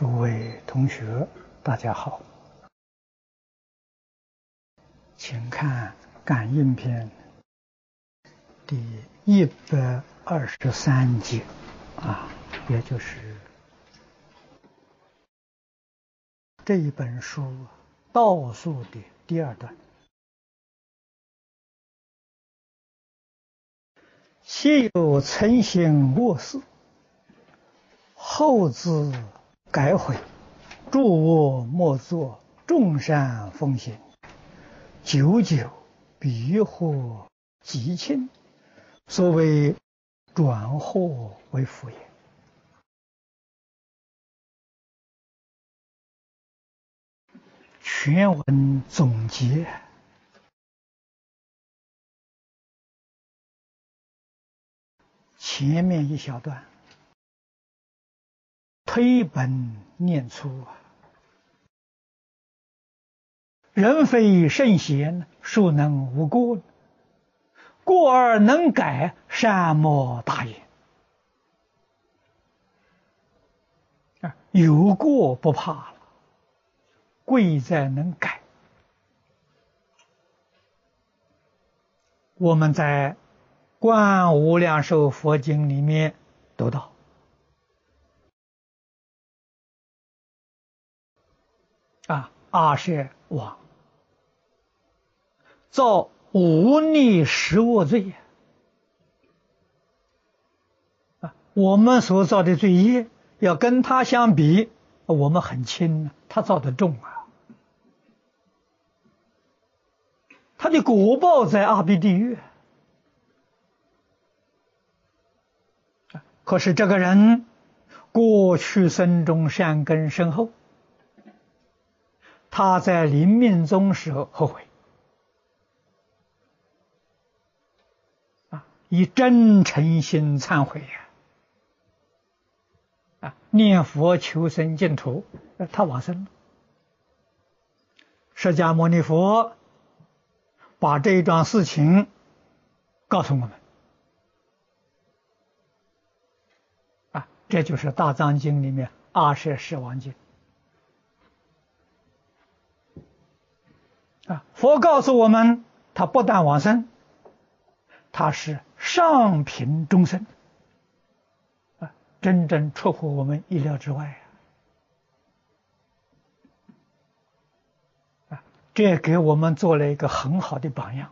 诸位同学，大家好，请看《感应篇》第一百二十三节，啊，也就是这一本书倒数的第二段。昔有曾行恶事，后自。改悔，诸恶莫作，众善奉行，久久必祸吉庆。所谓转祸为福也。全文总结，前面一小段。推本念粗啊！人非圣贤，孰能无过？过而能改，善莫大焉。啊，有过不怕了，贵在能改。我们在《观无量寿佛经》里面读到。啊！阿舍王造无逆十恶罪啊！我们所造的罪业要跟他相比，我们很轻，他造的重啊！他的果报在阿鼻地狱，可是这个人过去生中善根深厚。他在临命终时候后悔，啊，以真诚心忏悔呀，啊，念佛求生净土，他往生了。释迦牟尼佛把这一桩事情告诉我们，啊，这就是《大藏经》里面二舍世王经。啊！佛告诉我们，他不但往生，他是上品众生，啊，真正出乎我们意料之外啊！啊，这给我们做了一个很好的榜样，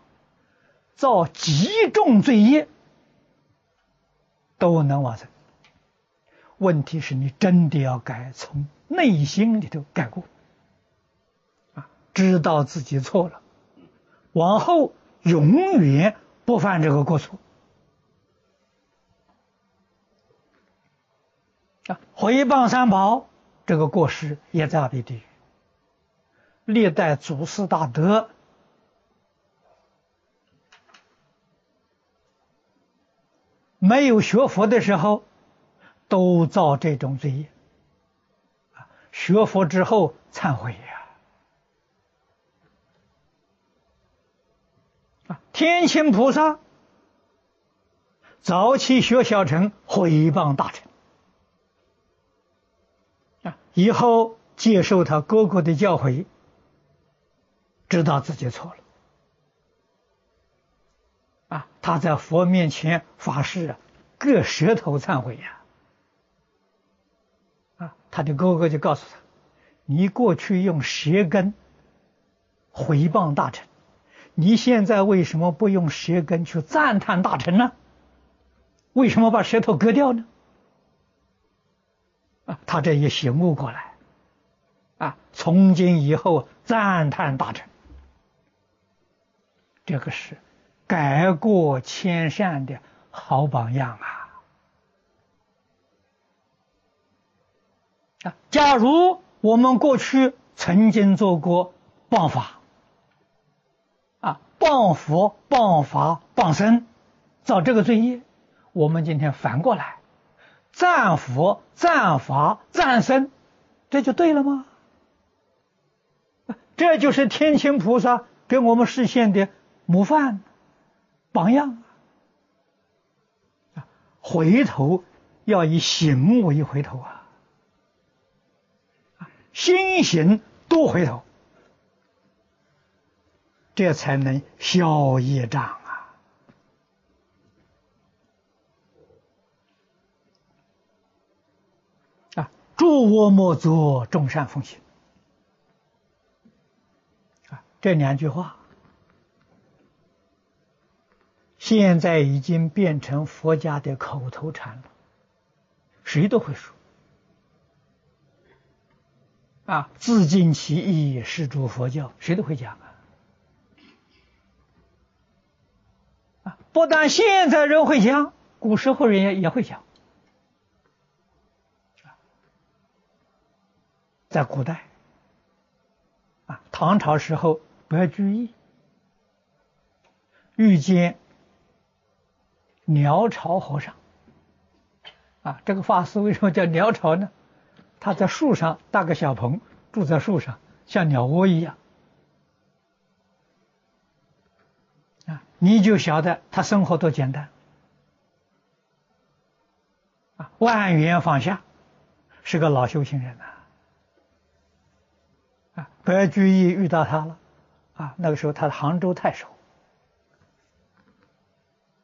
造极重罪业都能往生。问题是你真的要改，从内心里头改过。知道自己错了，往后永远不犯这个过错。啊，回谤三宝这个过失也在阿鼻地狱。历代祖师大德没有学佛的时候，都造这种罪业。学佛之后忏悔呀。天亲菩萨早期学小乘毁谤大臣啊，以后接受他哥哥的教诲，知道自己错了。啊，他在佛面前发誓啊，割舌头忏悔呀啊，他的哥哥就告诉他，你过去用舌根毁谤大臣。你现在为什么不用舌根去赞叹大臣呢？为什么把舌头割掉呢？啊，他这也醒悟过来，啊，从今以后赞叹大臣，这个是改过迁善的好榜样啊！啊，假如我们过去曾经做过谤法。谤佛、谤法、谤僧，造这个罪业。我们今天反过来，赞佛、赞法、赞僧，这就对了吗？这就是天亲菩萨给我们实现的模范、榜样啊！回头要以行为回头啊！心行多回头，这才能消业障啊！啊，诸恶莫作，众善奉行。啊，这两句话。现在已经变成佛家的口头禅了，谁都会说。啊，自尽其意，是诸佛教，谁都会讲啊。不但现在人会讲，古时候人也也会讲。在古代，啊，唐朝时候，白居易遇见。鸟巢和尚，啊，这个法师为什么叫鸟巢呢？他在树上搭个小棚，住在树上，像鸟窝一样。你就晓得他生活多简单。啊，万缘放下，是个老修行人呐。啊，白居易遇到他了，啊，那个时候他是杭州太守。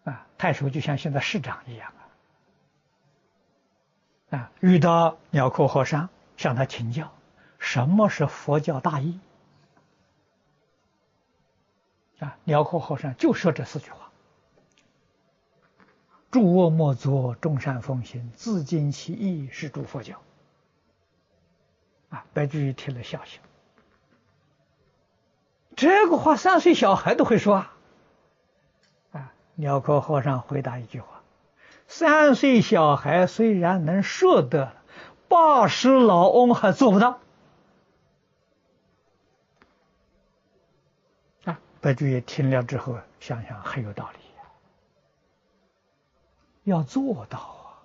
啊太守就像现在市长一样啊，啊，遇到鸟窠和尚，向他请教什么是佛教大义啊。鸟窠和尚就说这四句话：诸恶莫作，众善奉行，自尽其意，是诸佛教。啊，白居易听了笑笑，这个话三岁小孩都会说啊。鸟窠和尚回答一句话：“三岁小孩虽然能说得，八十老翁还做不到。”啊，白居易听了之后想想很有道理，要做到啊！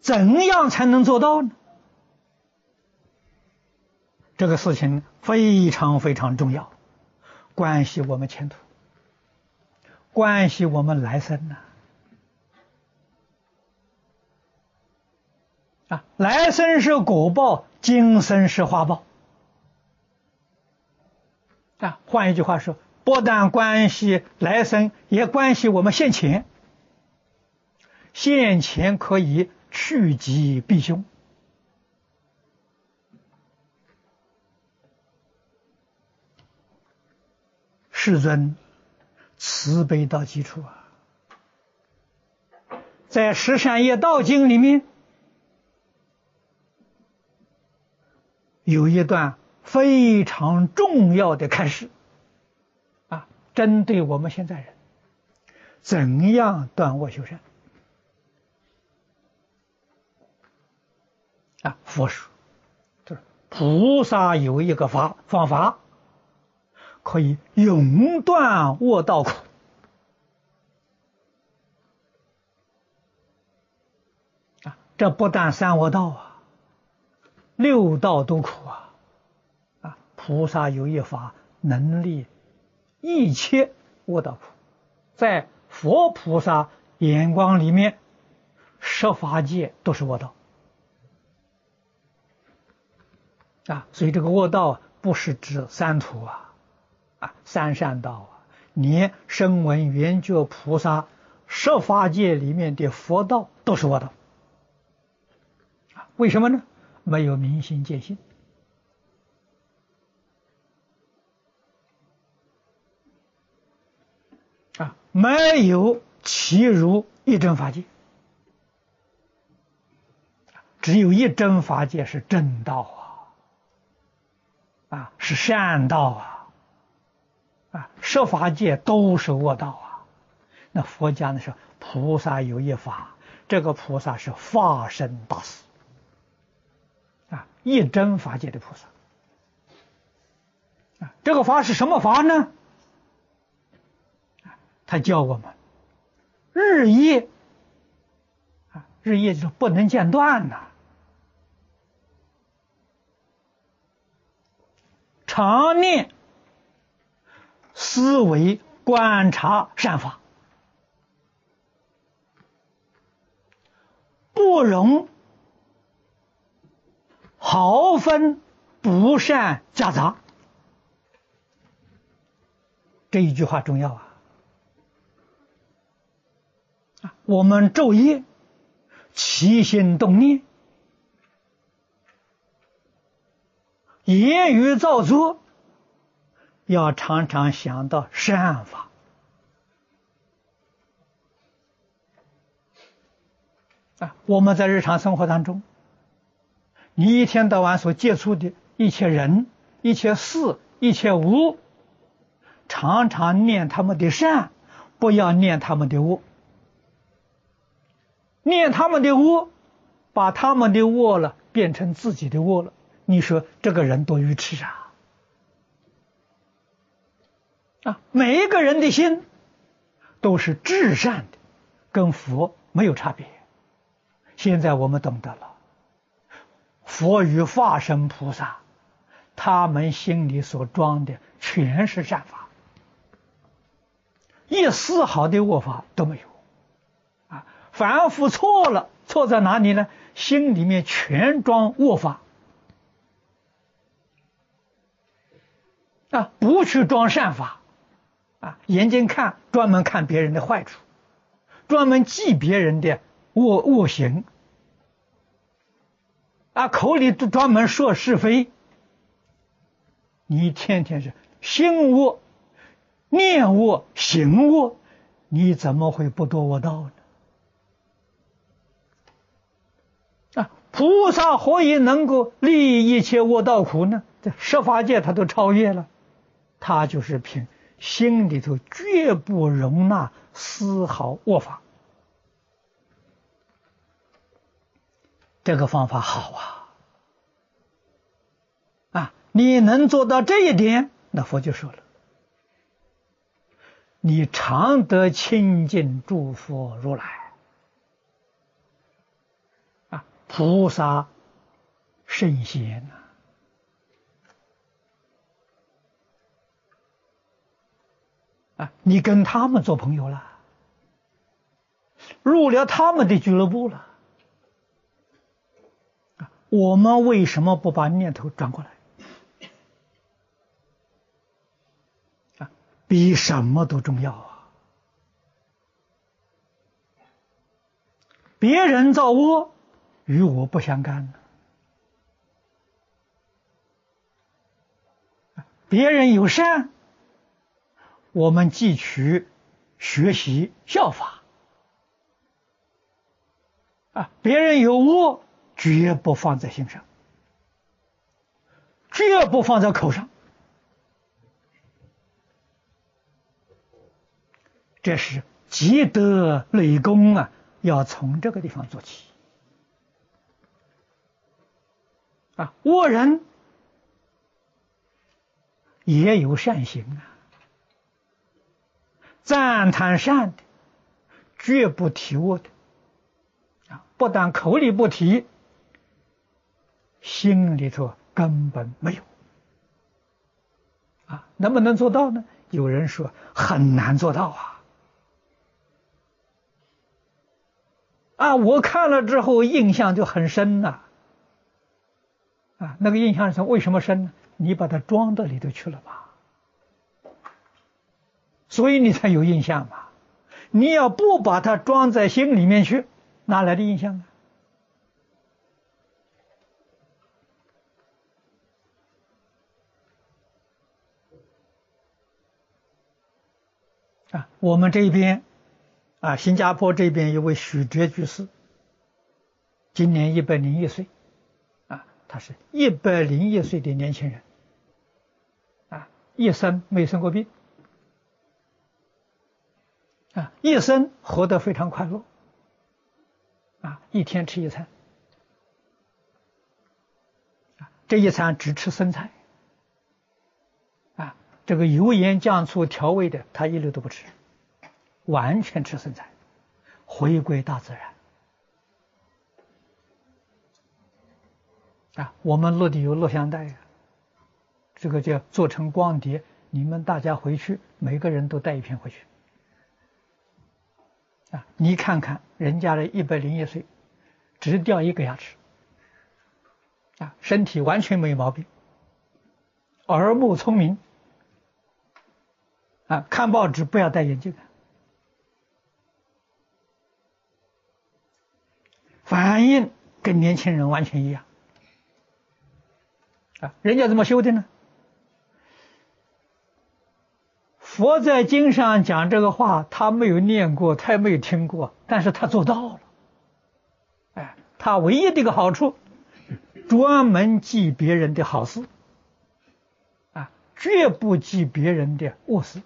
怎样才能做到呢？这个事情非常非常重要，关系我们前途，关系我们来生呐！啊，啊来生是果报，今生是花报。啊，换一句话说，不但关系来生，也关系我们现前。现前可以趋吉避凶。世尊慈悲到极处啊，在《十善业道经》里面有一段非常重要的开示啊，针对我们现在人怎样断我修善啊，佛说就是菩萨有一个法方法。可以永断恶道苦啊！这不但三恶道啊，六道都苦啊！啊，菩萨有一法能力一切恶道苦，在佛菩萨眼光里面，十法界都是恶道啊！所以这个恶道不是指三途啊。啊，三善道啊，连声闻缘觉菩萨十法界里面的佛道都是我道啊？为什么呢？没有明心见性啊，没有其如一真法界，只有一真法界是正道啊，啊，是善道啊。啊，设法界都是恶道啊！那佛家呢说，菩萨有一法，这个菩萨是化身大师，一真法界的菩萨啊。这个法是什么法呢？他教我们日夜啊，日夜就是不能间断呐，常念。思维观察善法，不容毫分不善夹杂。这一句话重要啊！啊，我们昼夜起心动念，言语造作，要常常想到善法啊！我们在日常生活当中，你一天到晚所接触的一切人、一切事、一切物。常常念他们的善，不要念他们的恶。念他们的恶，把他们的恶了变成自己的恶了。你说这个人多愚痴啊！啊，每一个人的心都是至善的，跟佛没有差别。现在我们懂得了，佛与化身菩萨，他们心里所装的全是善法。一丝毫的恶法都没有，啊，凡夫错了，错在哪里呢？心里面全装恶法，啊，不去装善法，啊，眼睛看专门看别人的坏处，专门记别人的恶恶行，啊，口里都专门说是非，你天天是心恶。念恶行恶，你怎么会不堕恶道呢？啊，菩萨何以能够利益一切恶道苦呢？这十法界他都超越了，他就是凭心里头绝不容纳丝毫恶法。这个方法好啊！啊，你能做到这一点，那佛就说了。你常得清净诸佛如来啊，菩萨圣贤呐啊，你跟他们做朋友了，入了他们的俱乐部了我们为什么不把念头转过来？啊比什么都重要啊！别人造恶，与我不相干别人有善，我们汲取学习效法啊！别人有恶，绝不放在心上，绝不放在口上。这是积德累功啊，要从这个地方做起啊！恶人也有善行啊，赞叹善的，绝不提恶的啊！不但口里不提，心里头根本没有啊！能不能做到呢？有人说很难做到啊。啊，我看了之后印象就很深呐。啊，那个印象是为什么深呢？你把它装到里头去了吧，所以你才有印象嘛。你要不把它装在心里面去，哪来的印象呢？啊，我们这边。啊，新加坡这边一位许哲居士，今年一百零一岁，啊，他是一百零一岁的年轻人，啊，一生没生过病，啊，一生活得非常快乐，啊，一天吃一餐，啊，这一餐只吃生菜，这个油盐酱醋调味的他一律都不吃。完全吃生菜，回归大自然啊！我们落地有录像带呀，这个叫做成光碟，你们大家回去，每个人都带一片回去啊！你看看人家的一百零一岁，只掉一个牙齿，啊，身体完全没有毛病，耳目聪明，啊，看报纸不要戴眼镜，反应跟年轻人完全一样，啊，人家怎么修的呢？佛在经上讲这个话，他没有念过，他也没有听过，但是他做到了。哎，他唯一的一个好处，专门记别人的好事，啊，绝不记别人的恶事。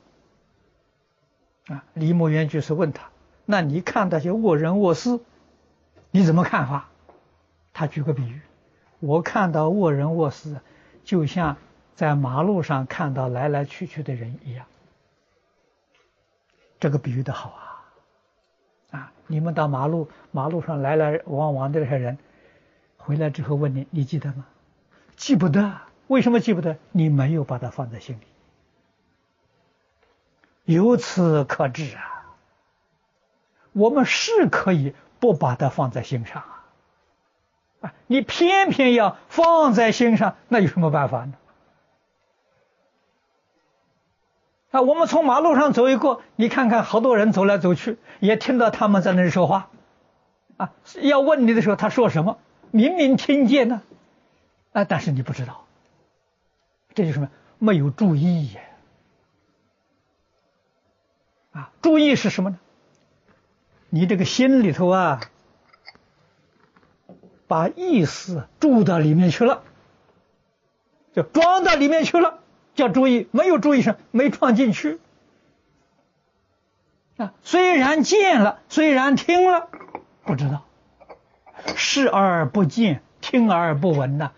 啊，李牧原就是问他：“那你看那些恶人恶事，你怎么看法？”他举个比喻：“我看到恶人恶事，就像在马路上看到来来去去的人一样。”这个比喻的好啊！啊，你们到马路马路上来来往往的这些人，回来之后问你，你记得吗？记不得，为什么记不得？你没有把它放在心里。由此可知啊，我们是可以不把它放在心上啊！啊，你偏偏要放在心上，那有什么办法呢？啊，我们从马路上走一过，你看看，好多人走来走去，也听到他们在那说话，啊，要问你的时候，他说什么？明明听见呢，啊，但是你不知道，这就什么？没有注意呀！啊注意是什么呢？你这个心里头啊，把意思注到里面去了，就装到里面去了。叫注意，没有注意上，没装进去啊。虽然见了，虽然听了，不知道视而不见，听而不闻呐。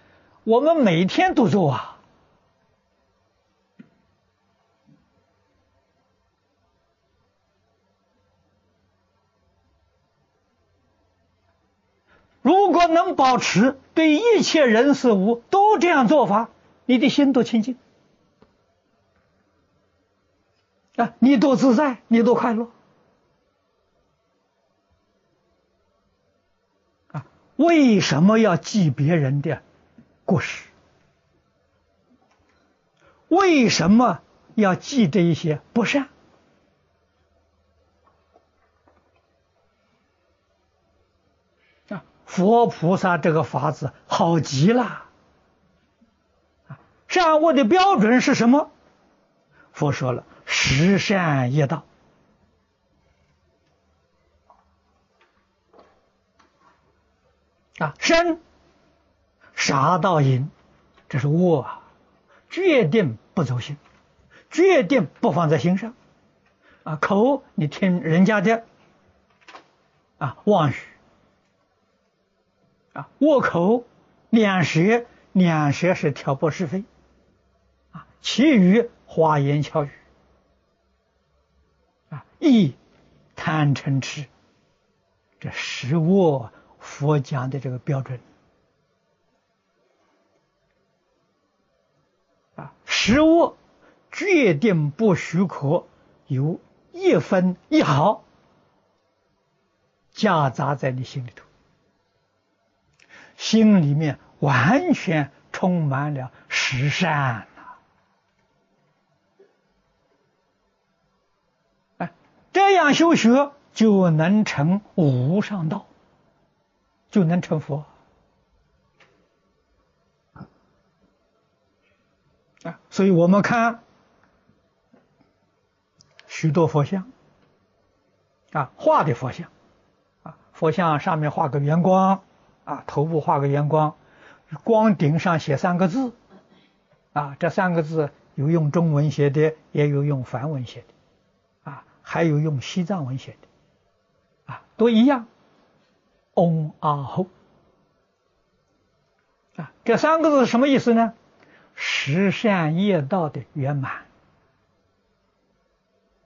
我们每天都做啊。如果能保持对一切人事物都这样做法，你的心多清净。啊，你多自在，你多快乐啊！为什么要记别人的过失？为什么要记这一些不善？佛菩萨这个法子好极了！善恶的标准是什么？佛说了。十善业道啊，身杀盗淫，这是恶啊，决定不走心，决定不放在心上啊。口你听人家的啊，妄语啊，恶口两舌，两舌是挑拨是非啊，其余花言巧语。啊意贪嗔痴，这是我佛讲的这个标准啊！食物决定不许可有一分一毫夹杂在你心里头，心里面完全充满了十善。这样修学就能成无上道，就能成佛啊！所以我们看许多佛像啊，画的佛像啊，佛像上面画个圆光啊，头部画个圆光，光顶上写三个字啊，这三个字有用中文写的，也有用梵文写的。啊还有用西藏文写的，啊，都一样，嗡啊吽，啊，这三个字什么意思呢？十善业道的圆满，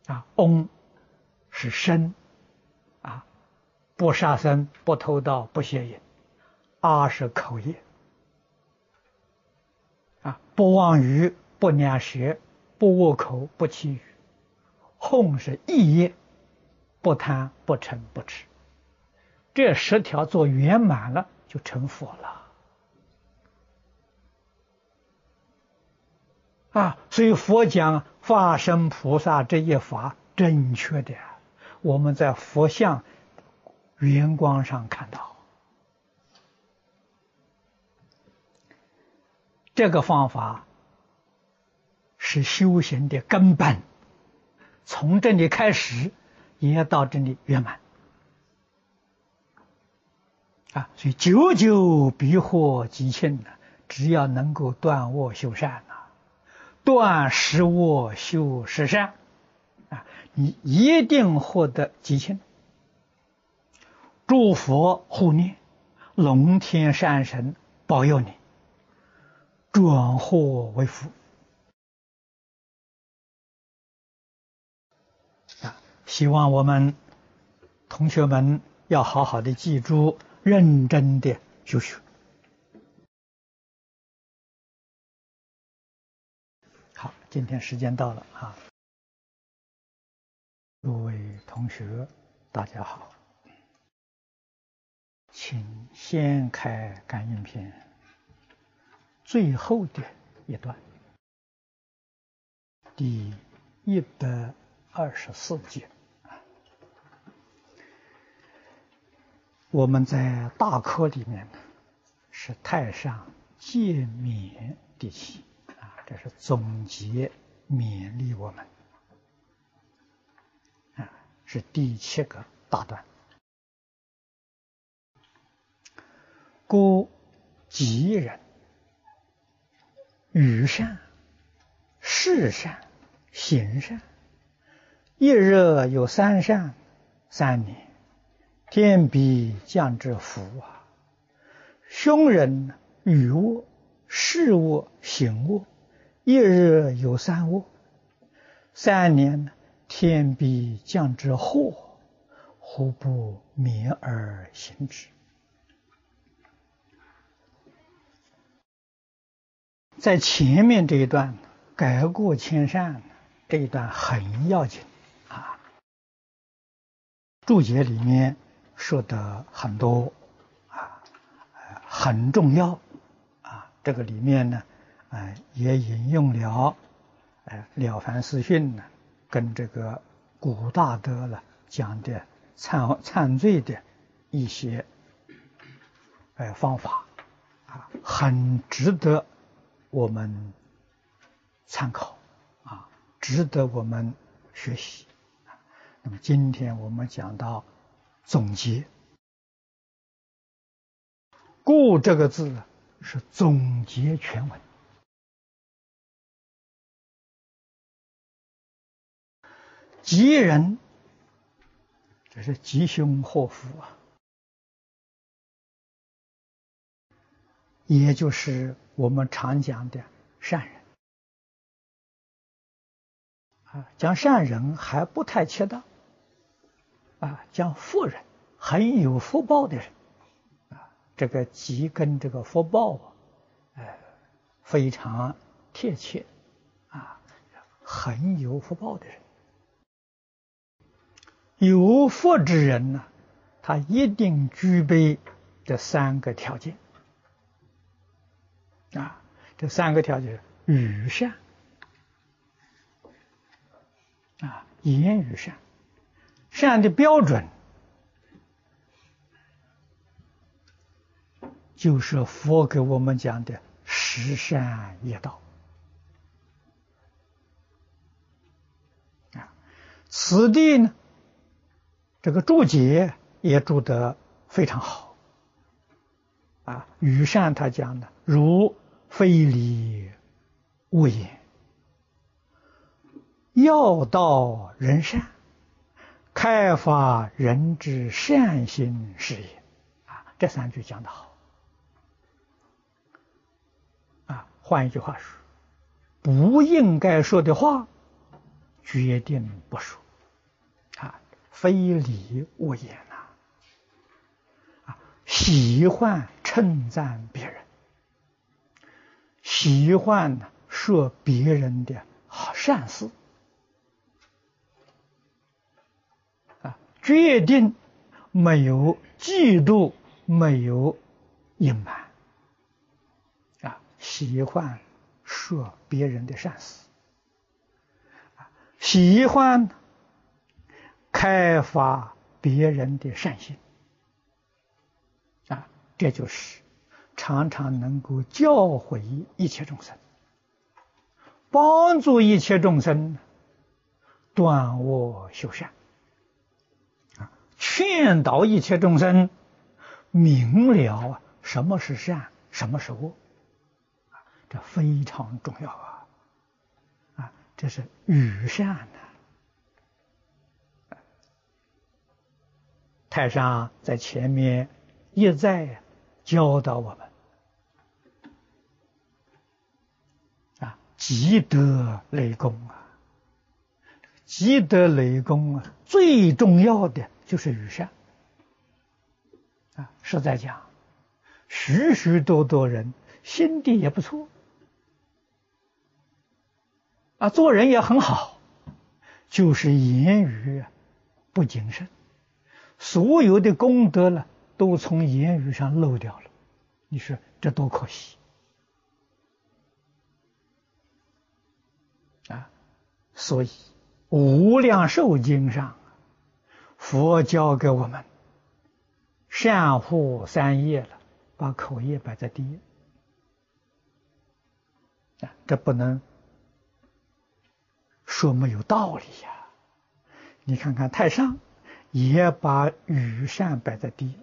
啊，嗡是身，啊，不杀生，不偷盗，不邪淫，二是口业，啊，不妄语，不两舌，不恶口，不绮语。哄是意业，不贪不嗔不痴，这十条做圆满了，就成佛了。啊，所以佛讲化身菩萨这一法正确的，我们在佛像圆光上看到，这个方法是修行的根本，从这里开始，也要到这里圆满。啊，所以久久必获吉庆呢，只要能够断恶修善呐，断十恶修十善，啊，你一定获得吉庆。祝佛护念，龙天善神保佑你，转祸为福。啊，希望我们同学们要好好的记住。认真的修学。好，今天时间到了啊！各位同学，大家好，请先开感应篇最后的一段，第一百二十四节。我们在大科里面呢，是太上诫勉第七啊，这是总结勉励我们啊，是第七个大段。故吉人语善、事善、行善，一日有三善，三年。天必降之福啊！凶人语恶、事恶、行恶，一日有三恶，三年天必降之祸，何不免而行之？在前面这一段，改过迁善这一段很要紧啊！注解里面。说的很多啊，很重要啊。这个里面呢，哎，也引用了哎《了凡四训》呢，跟这个古大德了讲的忏忏罪的一些哎方法啊，很值得我们参考啊，值得我们学习。那么今天我们讲到。总结，故这个字是总结全文。吉人，这是吉凶祸福啊，也就是我们常讲的善人。啊，讲善人还不太恰当。啊，讲富人很有福报的人，啊，这个吉跟这个福报啊，呃，非常贴切，啊，很有福报的人，有福之人呢，他一定具备这三个条件，啊，这三个条件：语善，啊，言语善。善的标准，就是佛给我们讲的十善业道啊。此地呢，这个注解也注得非常好啊。与善他讲的，如非礼勿言，要道人善。开发人之善心事也，啊，这三句讲得好，啊，换一句话说，不应该说的话，决定不说，啊，非礼勿言呐，啊，喜欢称赞别人，喜欢说别人的好善事。啊决定没有嫉妒没有隐瞒，啊，喜欢说别人的善事，喜欢开发别人的善心，啊，这就是常常能够教诲一切众生，帮助一切众生断恶修善啊。劝导一切众生明了啊，什么是善，什么是恶，这非常重要啊，啊，这是与善的。太上在前面一再教导我们积德累功啊，积德累功啊，最重要的。就是与善啊，实在讲，许许多多人心地也不错啊，做人也很好，就是言语不谨慎，所有的功德呢，都从言语上漏掉了。你说这多可惜所以《无量寿经》上。佛教给我们善护三业了，把口业摆在第一啊，这不能说没有道理呀。你看看太上也把与善摆在第一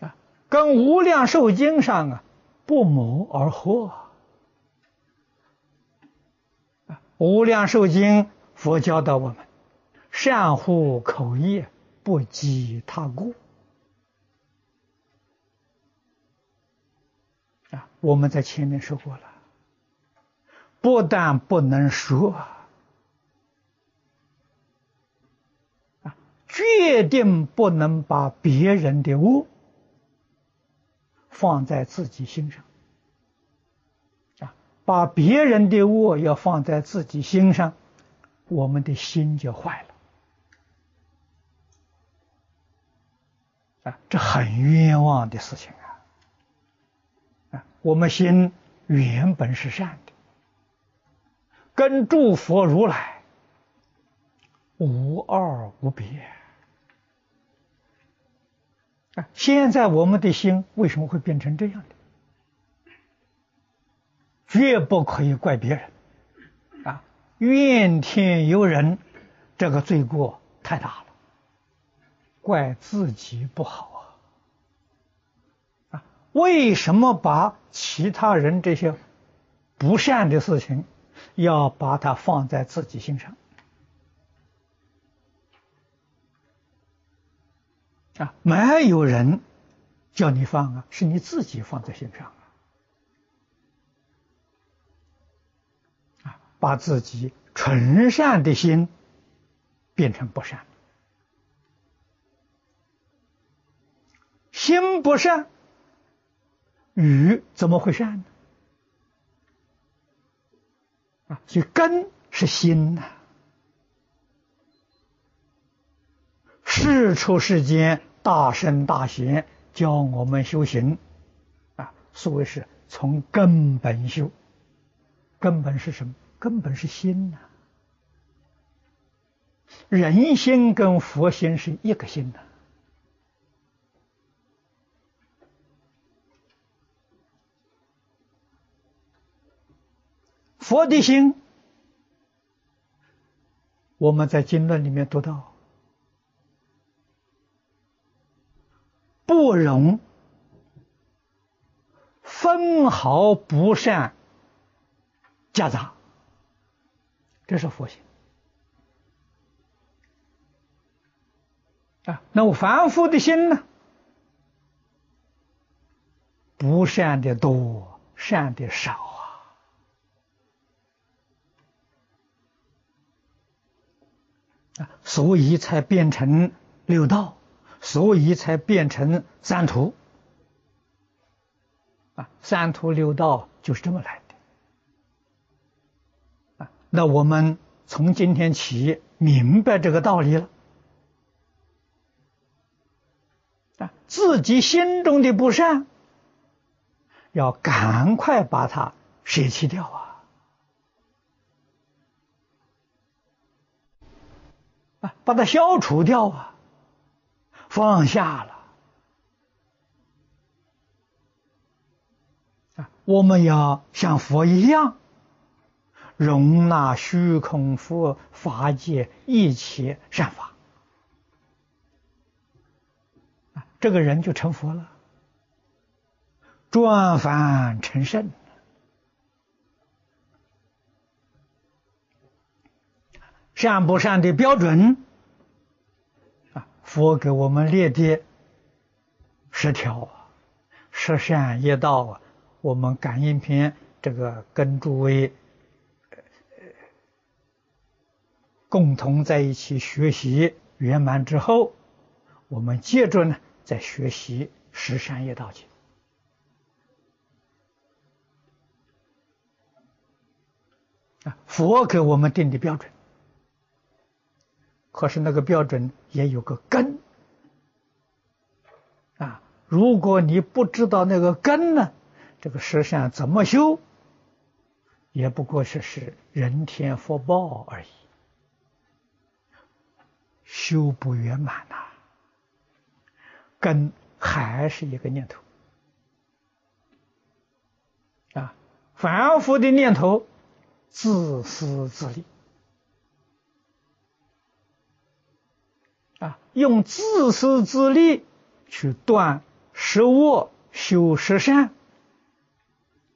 啊，跟无量寿经上啊不谋而合啊，无量寿经。佛教导我们：善护口业，不积他过。啊，我们在前面说过了，不但不能说，啊，决定不能把别人的恶放在自己心上，把别人的恶要放在自己心上。我们的心就坏了啊！这很冤枉的事情啊！啊，我们心原本是善的，跟诸佛如来无二无别啊！现在我们的心为什么会变成这样的？绝不可以怪别人。啊怨天尤人，这个罪过太大了，怪自己不好啊！啊，为什么把其他人这些不善的事情，要把它放在自己心上？啊，没有人叫你放啊，是你自己放在心上。把自己纯善的心变成不善，心不善，语怎么会善呢？啊，所以根是心呐。世出世间大圣大贤教我们修行，啊，所谓是从根本修，根本是什么？根本是心呐，人心跟佛心是一个心呐。佛的心，我们在经论里面读到，不容分毫不善夹杂。这是佛性啊！那我凡夫的心呢？不善的多，善的少啊！啊，所以才变成六道，所以才变成三途啊！三途六道就是这么来的。那我们从今天起明白这个道理了，啊，自己心中的不善，要赶快把它舍弃掉啊！啊，把它消除掉啊！放下了！我们要像佛一样，容纳虚空佛法界一切善法。这个人就成佛了，转凡成圣。善不善的标准啊？佛给我们列的十条，十善业道啊。我们感应篇这个跟诸位共同在一起学习圆满之后，我们接着呢。再学习十善业道经啊，佛给我们定的标准，可是那个标准也有个根啊。如果你不知道那个根呢，这个十善怎么修，也不过是是人天福报而已，修不圆满呐。根还是一个念头。啊，反复的念头，自私自利。啊，用自私自利去断十恶修十善，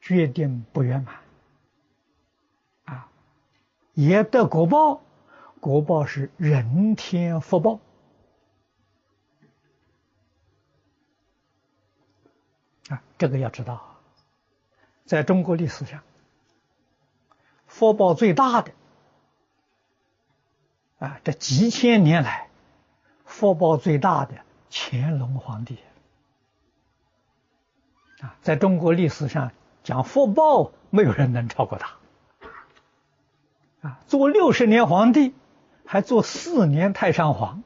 决定不圆满。啊，也得果报，果报是人天福报啊。这个要知道，在中国历史上，福报最大的啊，这几千年来，福报最大的乾隆皇帝啊，在中国历史上讲福报，没有人能超过他啊，做六十年皇帝，还做四年太上皇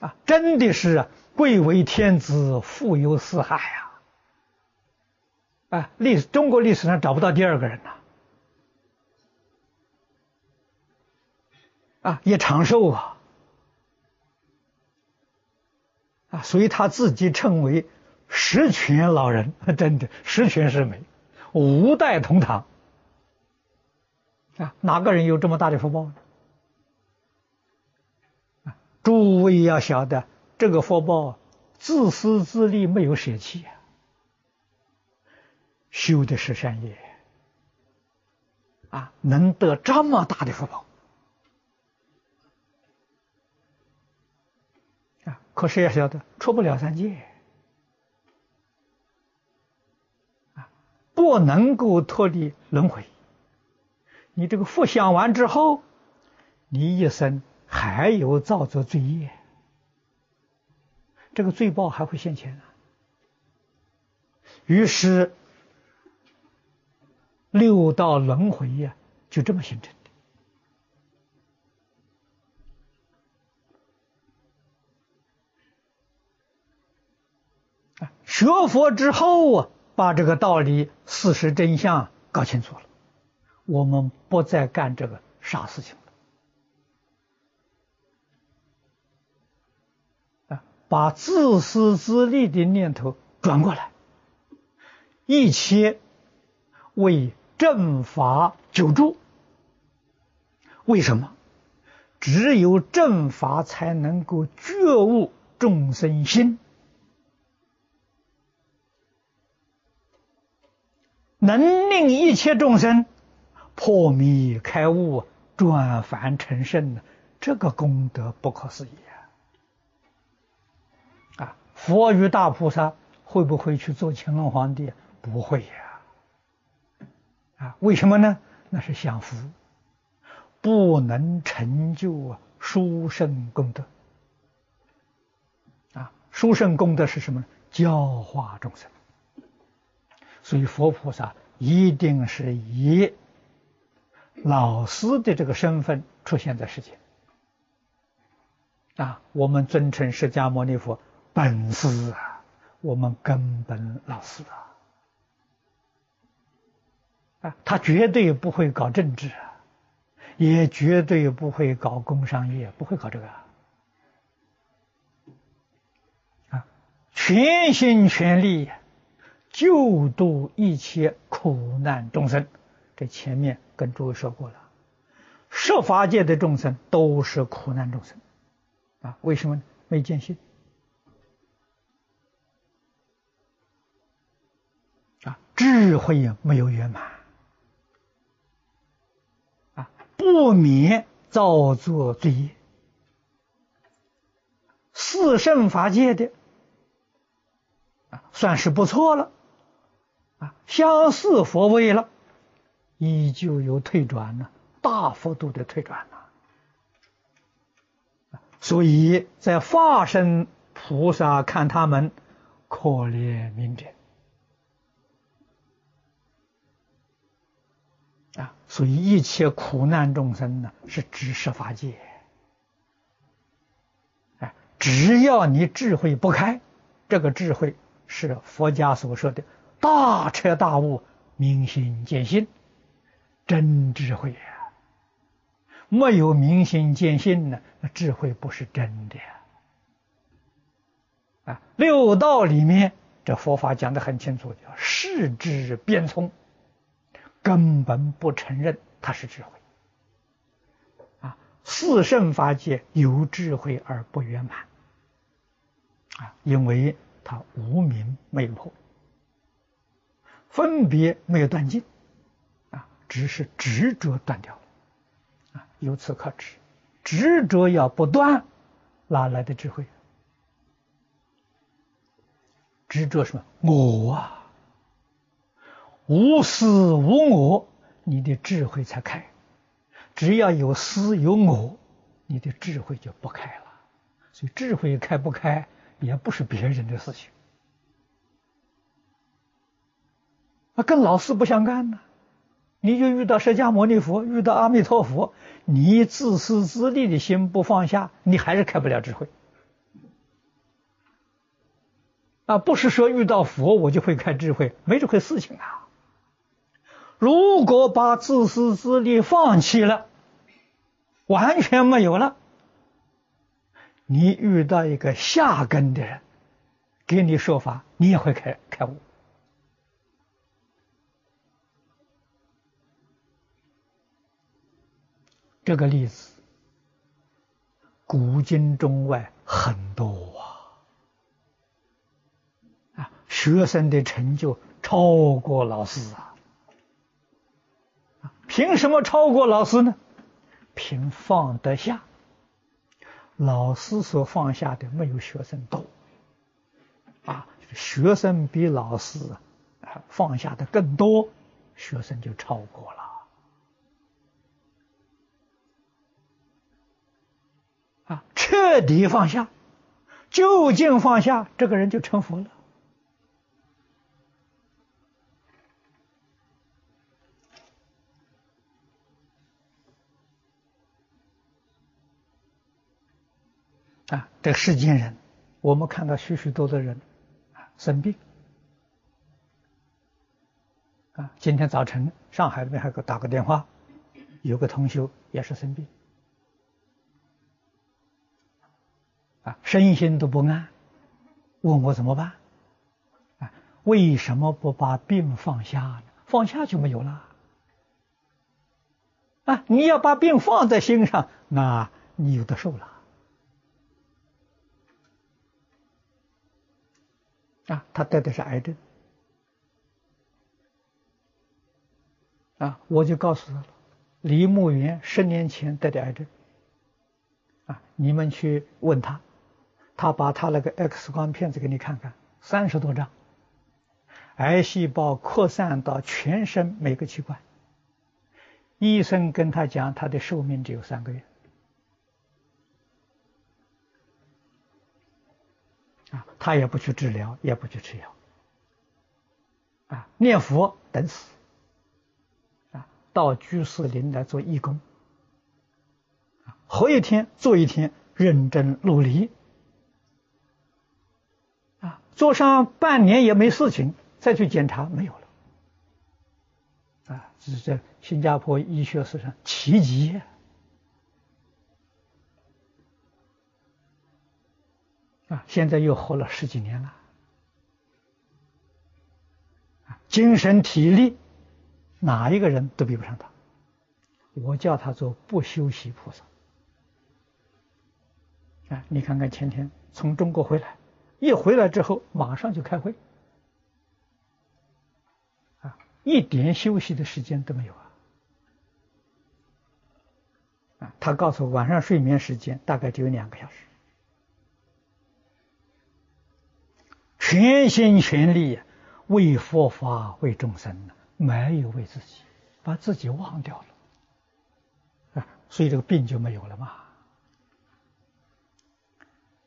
啊，真的是啊。贵为天子，富有四海呀！啊，历史中国历史上找不到第二个人呐！啊，也长寿啊！啊，所以他自己称为十全老人，真的十全十美，五代同堂。啊，哪个人有这么大的福报？诸位要晓得。这个福报，自私自利没有舍弃啊，修的是善业啊，能得这么大的福报啊！可是要晓得，出不了三界啊，不能够脱离轮回。你这个福享完之后，你一生还有造作罪业。这个罪报还会现前啊！于是六道轮回呀，就这么形成的。学佛之后啊，把这个道理、事实真相搞清楚了，我们不再干这个傻事情了。把自私自利的念头转过来，一切为正法救助。为什么？只有正法才能够觉悟众生心，能令一切众生破迷开悟、转凡成圣的，这个功德不可思议啊。佛与大菩萨会不会去做乾隆皇帝？不会呀！啊，为什么呢？那是享福，不能成就啊殊胜功德。啊，殊胜功德是什么呢？教化众生。所以佛菩萨一定是以老师的这个身份出现在世间。啊，我们尊称释迦牟尼佛本师啊，我们根本老师啊，啊，他绝对不会搞政治，也绝对不会搞工商业，不会搞这个啊，全心全力救度一切苦难众生。这前面跟诸位说过了，设法界的众生都是苦难众生。啊，为什么没见性？啊，智慧也没有圆满，啊，不免造作罪业。四圣法界的啊，算是不错了，啊，相似佛位了，依旧有退转呢，大幅度的退转呢。所以在化身菩萨看他们可怜悯者啊，所以一切苦难众生呢是知识法界，哎，只要你智慧不开，这个智慧是佛家所说的大彻大悟、明心见性，真智慧呀。没有明心见性呢，那智慧不是真的呀！啊，六道里面这佛法讲的很清楚，叫世智变聪，根本不承认它是智慧。啊，四圣法界有智慧而不圆满，啊，因为他无明没有破，分别没有断尽，只是执着断掉了。由此可知，执着要不断，哪来的智慧？执着什么？我啊，无私无我，你的智慧才开。只要有私有我，你的智慧就不开了。所以智慧开不开，也不是别人的事情，那跟老师不相干呢。你就遇到释迦牟尼佛，遇到阿弥陀佛，你自私自利的心不放下，你还是开不了智慧。啊，不是说遇到佛我就会开智慧，没这回事情啊。如果把自私自利放弃了，完全没有了，你遇到一个下根的人，给你说法，你也会开开悟。这个例子，古今中外很多啊！啊，学生的成就超过老师啊！凭什么超过老师呢？凭放得下。老师所放下的没有学生多啊！学生比老师啊放下的更多，学生就超过了。啊，彻底放下，究竟放下，这个人就成佛了。啊，这世间人，我们看到许许多多人生病。啊，今天早晨上海那边还给我打个电话，有个同学也是生病。啊，身心都不安，问我怎么办？啊，为什么不把病放下呢？放下就没有了。啊，你要把病放在心上，那你有的受了。啊，他得的是癌症。啊，我就告诉他，李牧云十年前得的癌症。啊，你们去问他。他把他那个 X 光片子给你看看，三十多张，癌细胞扩散到全身每个器官。医生跟他讲，他的寿命只有三个月。啊，他也不去治疗，也不去吃药，啊，念佛等死，啊，到居士林来做义工，活一天做一天。认真努力，做上半年也没事情，再去检查没有了，啊，这是在新加坡医学史上奇迹。啊，现在又活了十几年了，精神体力，哪一个人都比不上他。我叫他做不休息菩萨。啊，你看看前天从中国回来，一回来之后马上就开会，啊，一点休息的时间都没有啊。啊，他告诉我晚上睡眠时间大概只有两个小时。全心全力为佛法为众生没有为自己，把自己忘掉了啊，所以这个病就没有了嘛。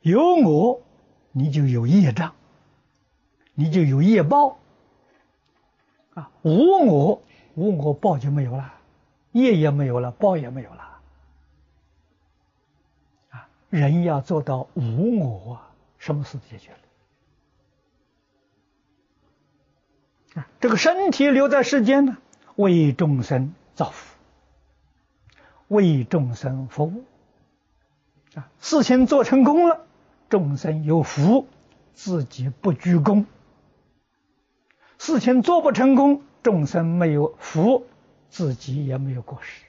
有我，你就有业障，你就有业报啊。无我，无我报就没有了，业也没有了，报也没有了啊。人要做到无我，什么事解决了啊？这个身体留在世间呢，为众生造福，为众生服务。啊，事情做成功了，众生有福，自己不居功；事情做不成功，众生没有福，自己也没有过失。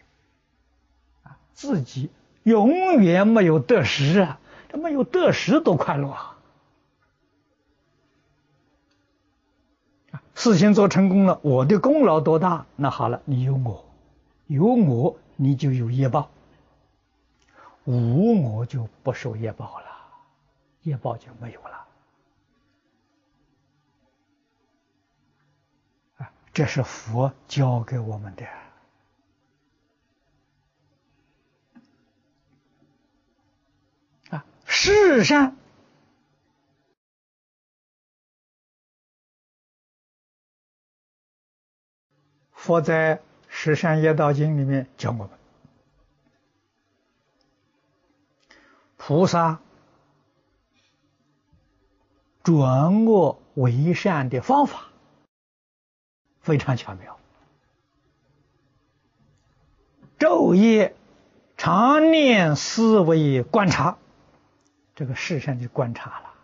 啊，自己永远没有得失啊，这没有得失多快乐啊！事情做成功了，我的功劳多大？那好了，你有我，有我，你就有业报；无我就不受业报了，业报就没有了。啊，这是佛教给我们的。啊，世上。佛在《十善业道经》里面教我们，菩萨转恶为善的方法非常巧妙。昼夜常念思维观察，这个世上就观察了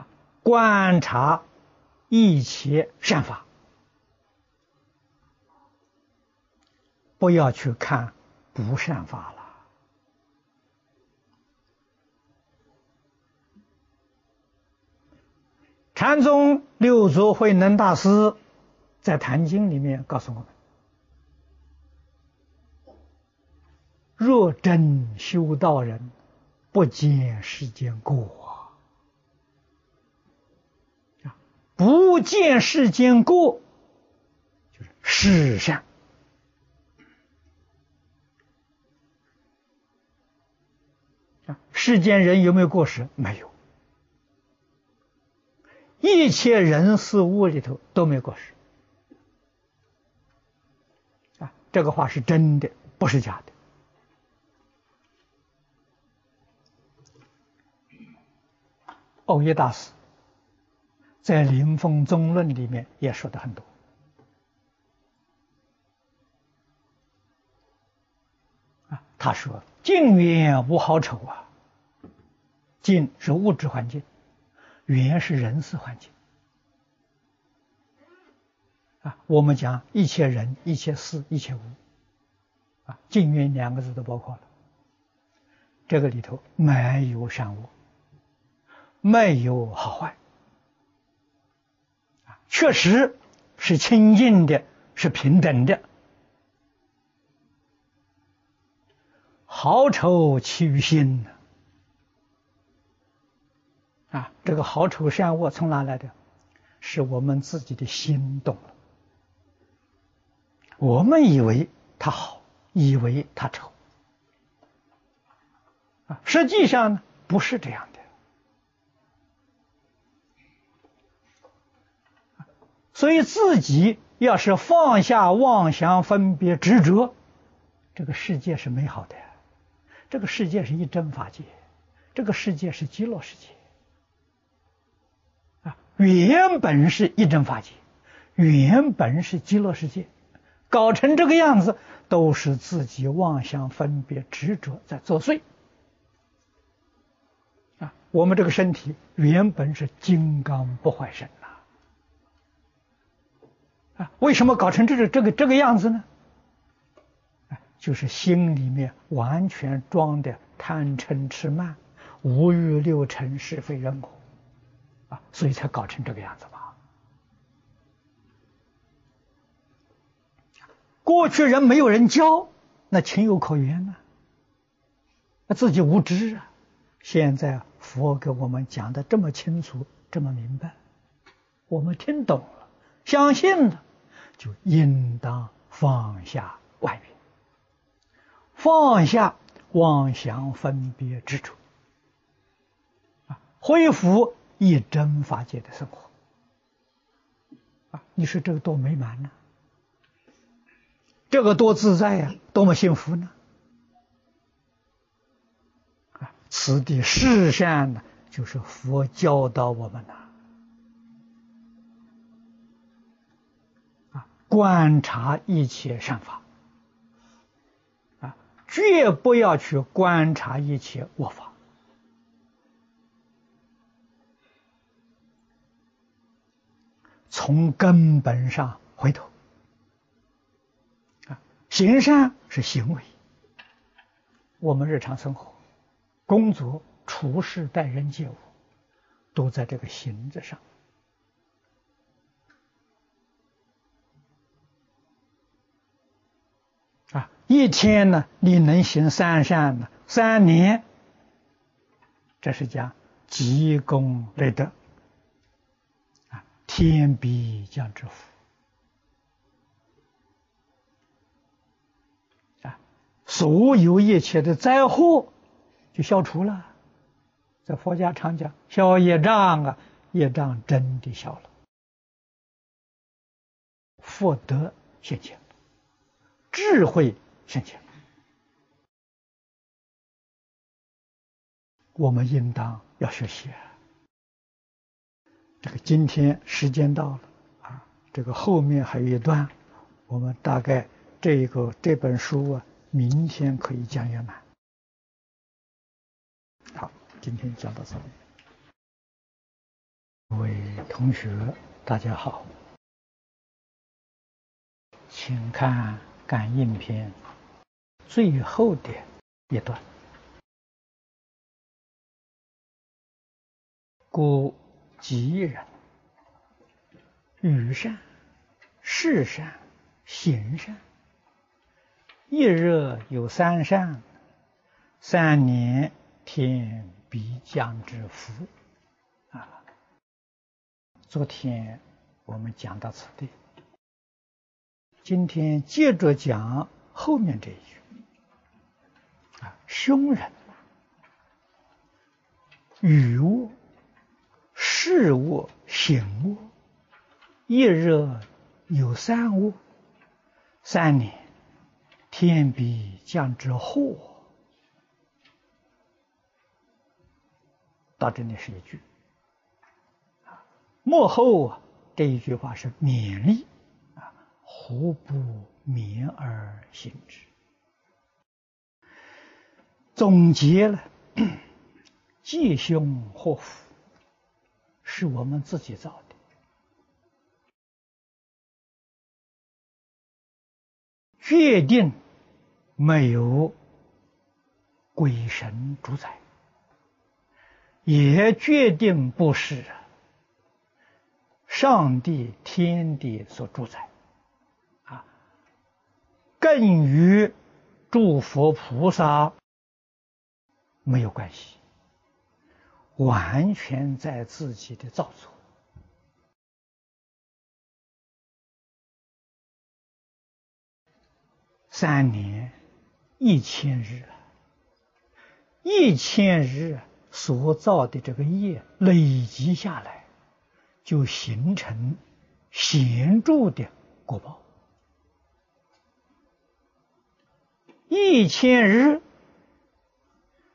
啊，观察。一切善法，不要去看不善法了。禅宗六祖慧能大师在《坛经》里面告诉我们：若真修道人，不见世间过啊。不见世间过，就是世上啊。世间人有没有过失？没有。一切人事物里头都没过失啊。这个话是真的，不是假的。欧耶大师。在《临风宗论》里面也说的很多啊。他说：“境缘无好丑啊，境是物质环境，缘是人事环境啊。我们讲一切人、一切事、一切物啊，境缘两个字都包括了。这个里头没有善恶，没有好坏。”确实是清净的，是平等的。好丑起于心呢？啊，这个好丑善恶从哪来的？是我们自己的心动了。我们以为他好，以为他丑，啊，实际上呢，不是这样的。所以自己要是放下妄想、分别、执着，这个世界是美好的，这个世界是一真法界，这个世界是极乐世界，原本是一真法界，原本是极乐世界，搞成这个样子，都是自己妄想分别执着在作祟。啊，我们这个身体原本是金刚不坏身呐，啊，为什么搞成这个这个这个样子呢？就是心里面完全装的贪嗔痴慢、五欲六尘是非人我，啊，所以才搞成这个样子吧。过去人没有人教，那情有可原呐，那自己无知啊。现在佛给我们讲的这么清楚、这么明白，我们听懂了、相信了，就应当放下外面。放下妄想分别执着，啊，恢复一真法界的生活，啊，你说这个多美满呢？这个多自在呀，多么幸福呢？啊，此地世善呢，就是佛教导我们呐，啊，观察一切善法。啊绝不要去观察一切恶法，从根本上回头啊，行善是行为，我们日常生活、工作、处事、待人接物，都在这个行字上。啊，一天呢，你能行三善呢？三年，这是讲积功累德，天必将之福，啊，所有一切的灾祸就消除了。在佛家常讲，消业障啊，业障真的消了，福德现前。智慧现前，我们应当要学习。啊这个今天时间到了啊，这个后面还有一段，我们大概这一个这本书啊，明天可以讲圆满。好，今天讲到这里。各位同学，大家好，请看。感应篇最后的一段，故吉人语善、事善、行善，一日有三善，三年天必降之福。啊，昨天我们讲到此地。今天接着讲后面这一句啊，凶人、语恶、事恶、行恶，一日有三恶，三年天必降之祸。到这里是一句啊，幕后啊这一句话是勉励啊。何不勉而行之？总结了吉凶祸福，是我们自己造的，决定没有鬼神主宰，也决定不是上帝天地所主宰。啊更与诸佛菩萨没有关系，完全在自己的造作。三年一千日，一千日所造的这个业累积下来，就形成显著的果报。一千日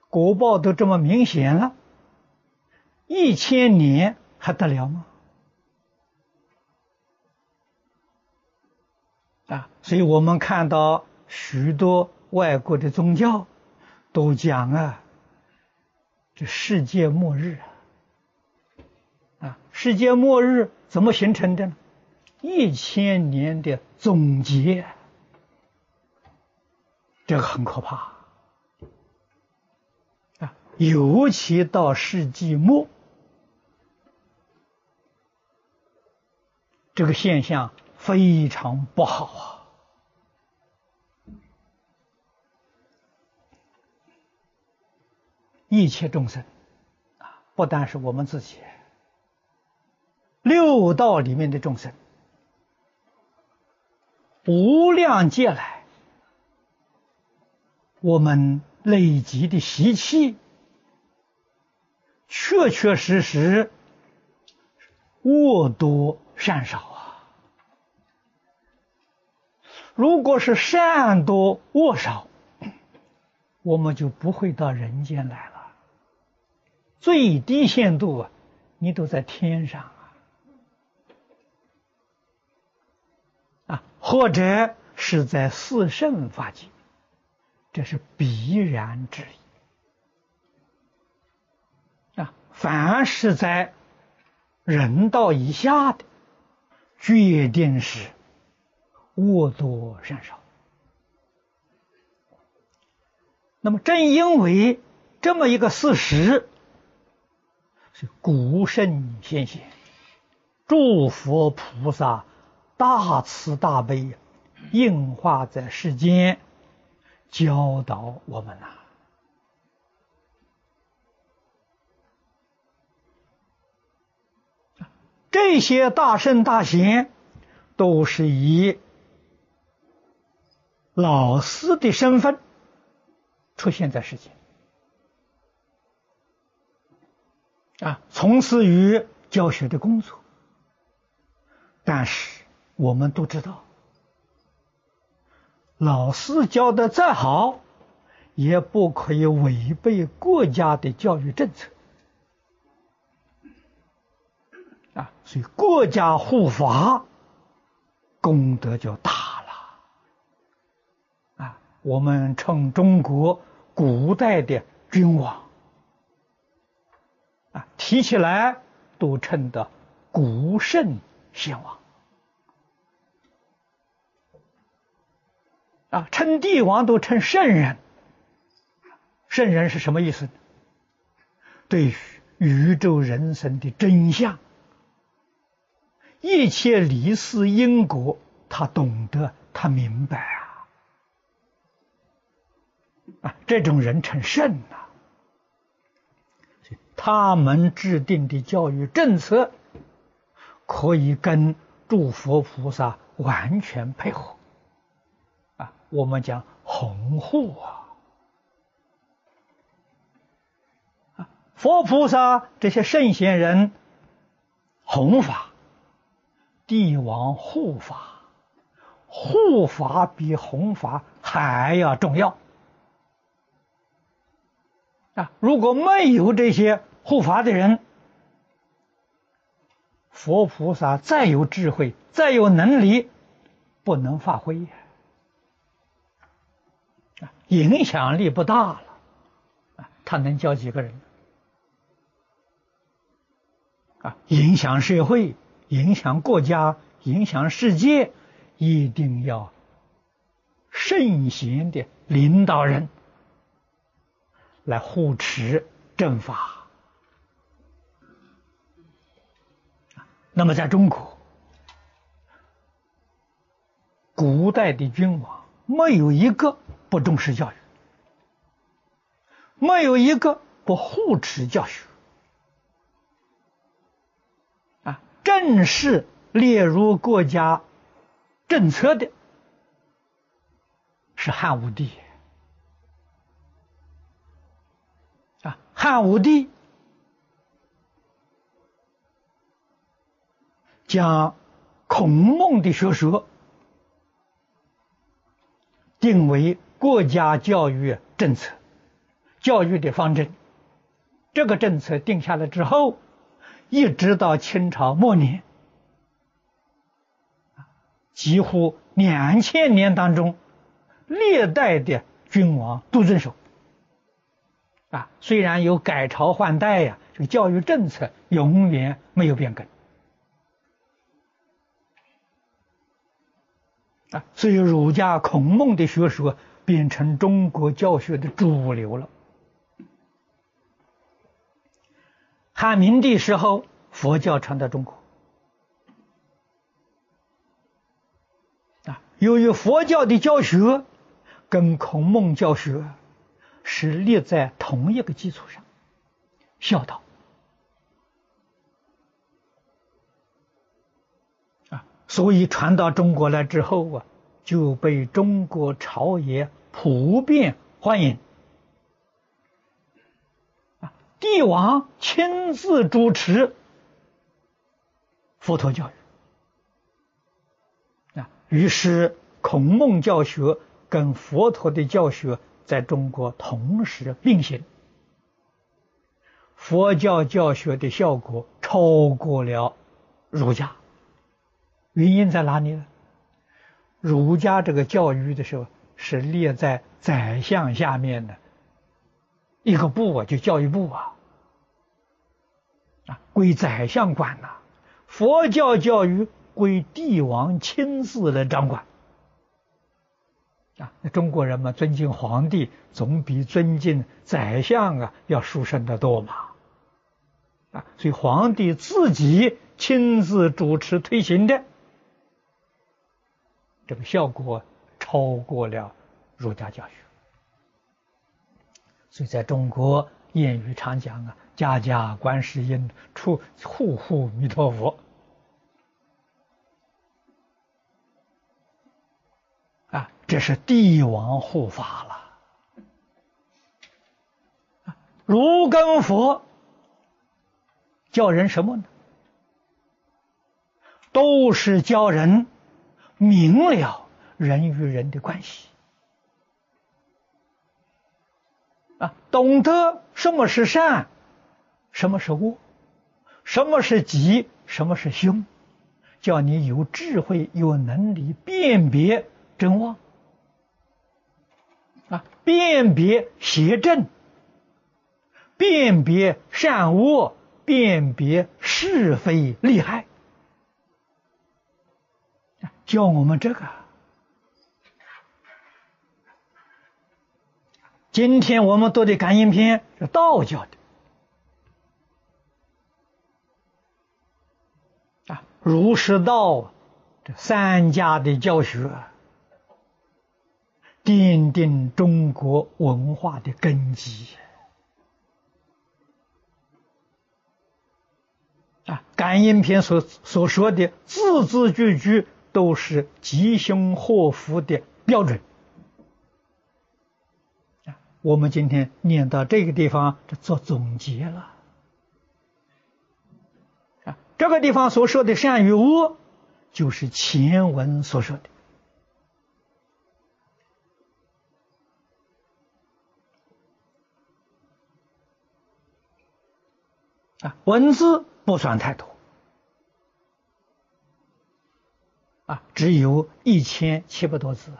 果报都这么明显了，一千年还得了吗？啊，所以我们看到许多外国的宗教都讲啊，这世界末日啊，啊，世界末日怎么形成的呢？一千年的总结。这个很可怕啊！尤其到世纪末，这个现象非常不好啊！一切众生啊，不单是我们自己，六道里面的众生，无量劫来。我们累积的习气，确确实实恶多善少啊。如果是善多恶少，我们就不会到人间来了。最低限度啊，你都在天上啊，啊，或者是在四圣法界。这是必然之理啊！凡是在人道以下的，决定是恶多善少。那么，正因为这么一个事实，是古圣先贤、诸佛菩萨大慈大悲，应化在世间。教导我们呐，这些大圣大贤都是以老师的身份出现在世间啊，从事于教学的工作。但是我们都知道。老师教的再好，也不可以违背国家的教育政策啊！所以国家护法，功德就大了啊！我们称中国古代的君王啊，提起来都称的古圣先王。啊，称帝王都称圣人，圣人是什么意思？对宇宙人生的真相，一切离世因果，他懂得，他明白啊！啊，这种人称圣呐。他们制定的教育政策，可以跟诸佛菩萨完全配合啊。我们讲弘护啊，啊，佛菩萨这些圣贤人弘法，帝王护法，护法比弘法还要重要啊！如果没有这些护法的人，佛菩萨再有智慧，再有能力，不能发挥。影响力不大了，啊，他能教几个人？啊，影响社会、影响国家、影响世界，一定要圣贤的领导人来护持正法。那么，在中国，古代的君王没有一个。不重视教育，没有一个不护持教学啊！正式列入国家政策的是汉武帝啊！汉武帝将孔孟的学说定为。国家教育政策、教育的方针。这个政策定下来之后，一直到清朝末年，几乎两千年当中，历代的君王都遵守。啊，虽然有改朝换代呀，这个教育政策永远没有变更。啊，所以儒家孔孟的学说变成中国教学的主流了。汉明帝时候，佛教传到中国，啊，由于佛教的教学跟孔孟教学是立在同一个基础上，孝道，啊，所以传到中国来之后啊，就被中国朝野普遍欢迎。帝王亲自主持佛陀教育啊，于是孔孟教学跟佛陀的教学在中国同时并行，佛教教学的效果超过了儒家。原因在哪里呢？儒家这个教育的时候是列在宰相下面的。一个部啊，就教育部啊，啊归宰相管呐；佛教教育归帝王亲自来掌管。啊，那中国人嘛，尊敬皇帝总比尊敬宰相啊要殊胜的多嘛。啊，所以皇帝自己亲自主持推行的，这个效果超过了儒家教学。所以，在中国谚语常讲啊，“家家观世音，处户户弥陀佛”，啊，这是帝王护法了。如跟佛教人什么呢？都是教人明了人与人的关系。啊，懂得什么是善，什么是恶，什么是吉，什么是凶，叫你有智慧、有能力辨别真妄，啊，辨别邪正，辨别善恶，辨别是非利害，教我们这个。今天我们读的感应篇是道教的啊，儒释道这三家的教学，奠定中国文化的根基啊。感应篇所所说的字字句句都是吉凶祸福的标准。我们今天念到这个地方，就做总结了。啊，这个地方所说的善与恶，就是前文所说的。啊，文字不算太多，啊，只有一千七百多字。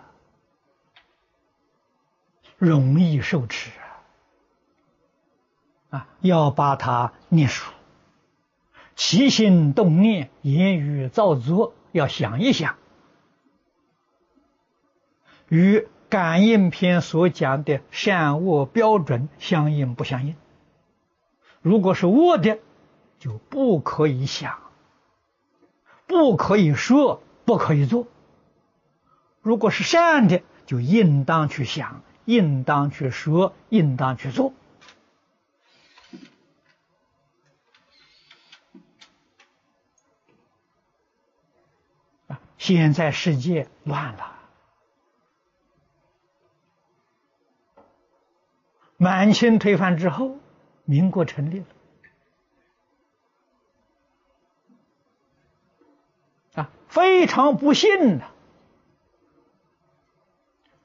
容易受持啊！要把它念熟，起心动念、言语造作，要想一想，与感应篇所讲的善恶标准相应不相应？如果是恶的，就不可以想，不可以说，不可以做；如果是善的，就应当去想。应当去说，应当去做。啊，现在世界乱了，满清推翻之后，民国成立了。啊，非常不幸的。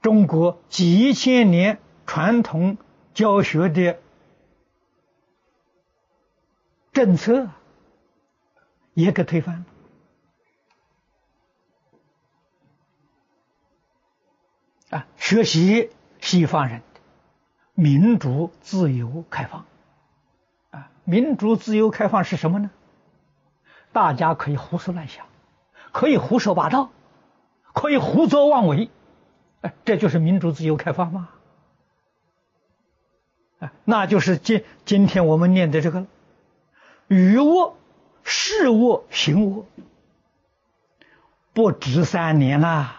中国几千年传统教学的政策也给推翻了。啊，学习西方人的民主、自由、开放。啊，民主、自由、开放是什么呢？大家可以胡思乱想，可以胡说八道，可以胡作妄为，哎，这就是民主、自由、开放吗？啊，那就是今今天我们念的这个语卧、事卧、行卧，不止三年啦。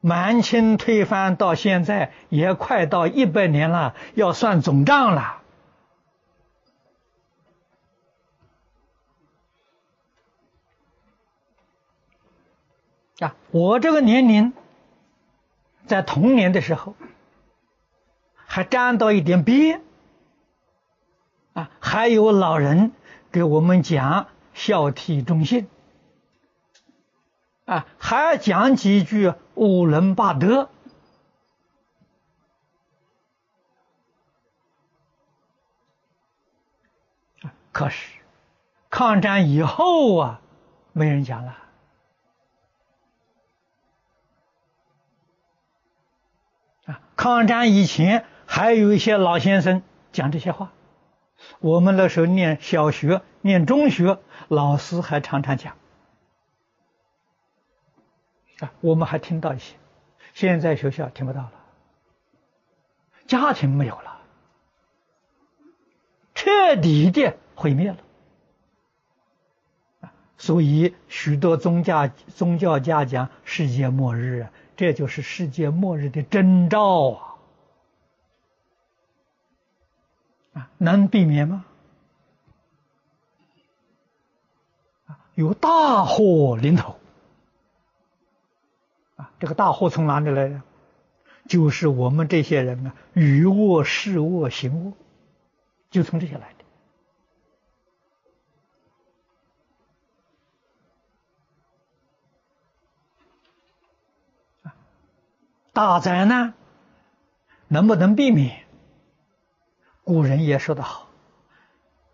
满清推翻到现在也快到一百年了，要算总账了。啊，我这个年龄，在童年的时候，还沾到一点边，啊，还有老人给我们讲孝悌忠信。啊，还讲几句五伦八德。可是抗战以后啊，没人讲了。抗战以前还有一些老先生讲这些话。我们那时候念小学、念中学，老师还常常讲。啊，我们还听到一些，现在学校听不到了，家庭没有了，彻底的毁灭了。所以许多宗教宗教家讲世界末日，这就是世界末日的征兆啊！啊，能避免吗？啊，有大祸临头。啊这个大祸从哪里来的？就是我们这些人啊，语恶、事恶、行恶，就从这些来的。大灾难能不能避免？古人也说得好，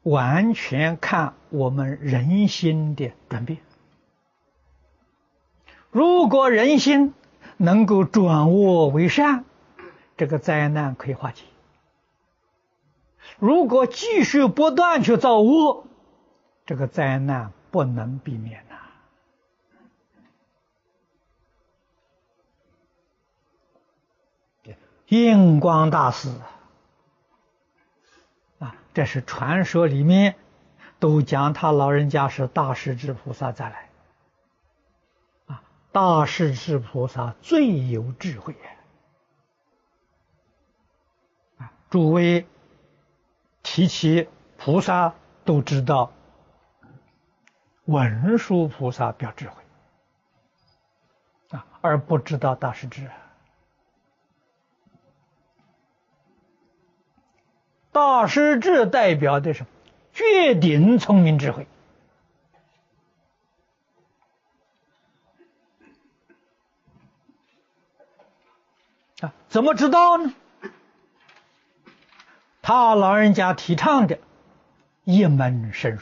完全看我们人心的转变。如果人心能够转恶为善，这个灾难可以化解；如果继续不断去造恶，这个灾难不能避免呐。印光大师啊，这是传说里面都讲他老人家是大势至菩萨再来啊。大势至菩萨最有智慧啊！诸位提起菩萨都知道，文殊菩萨表智慧啊，而不知道大势至。大势至代表的是绝顶聪明智慧啊。怎么知道呢？他老人家提倡的一门深入，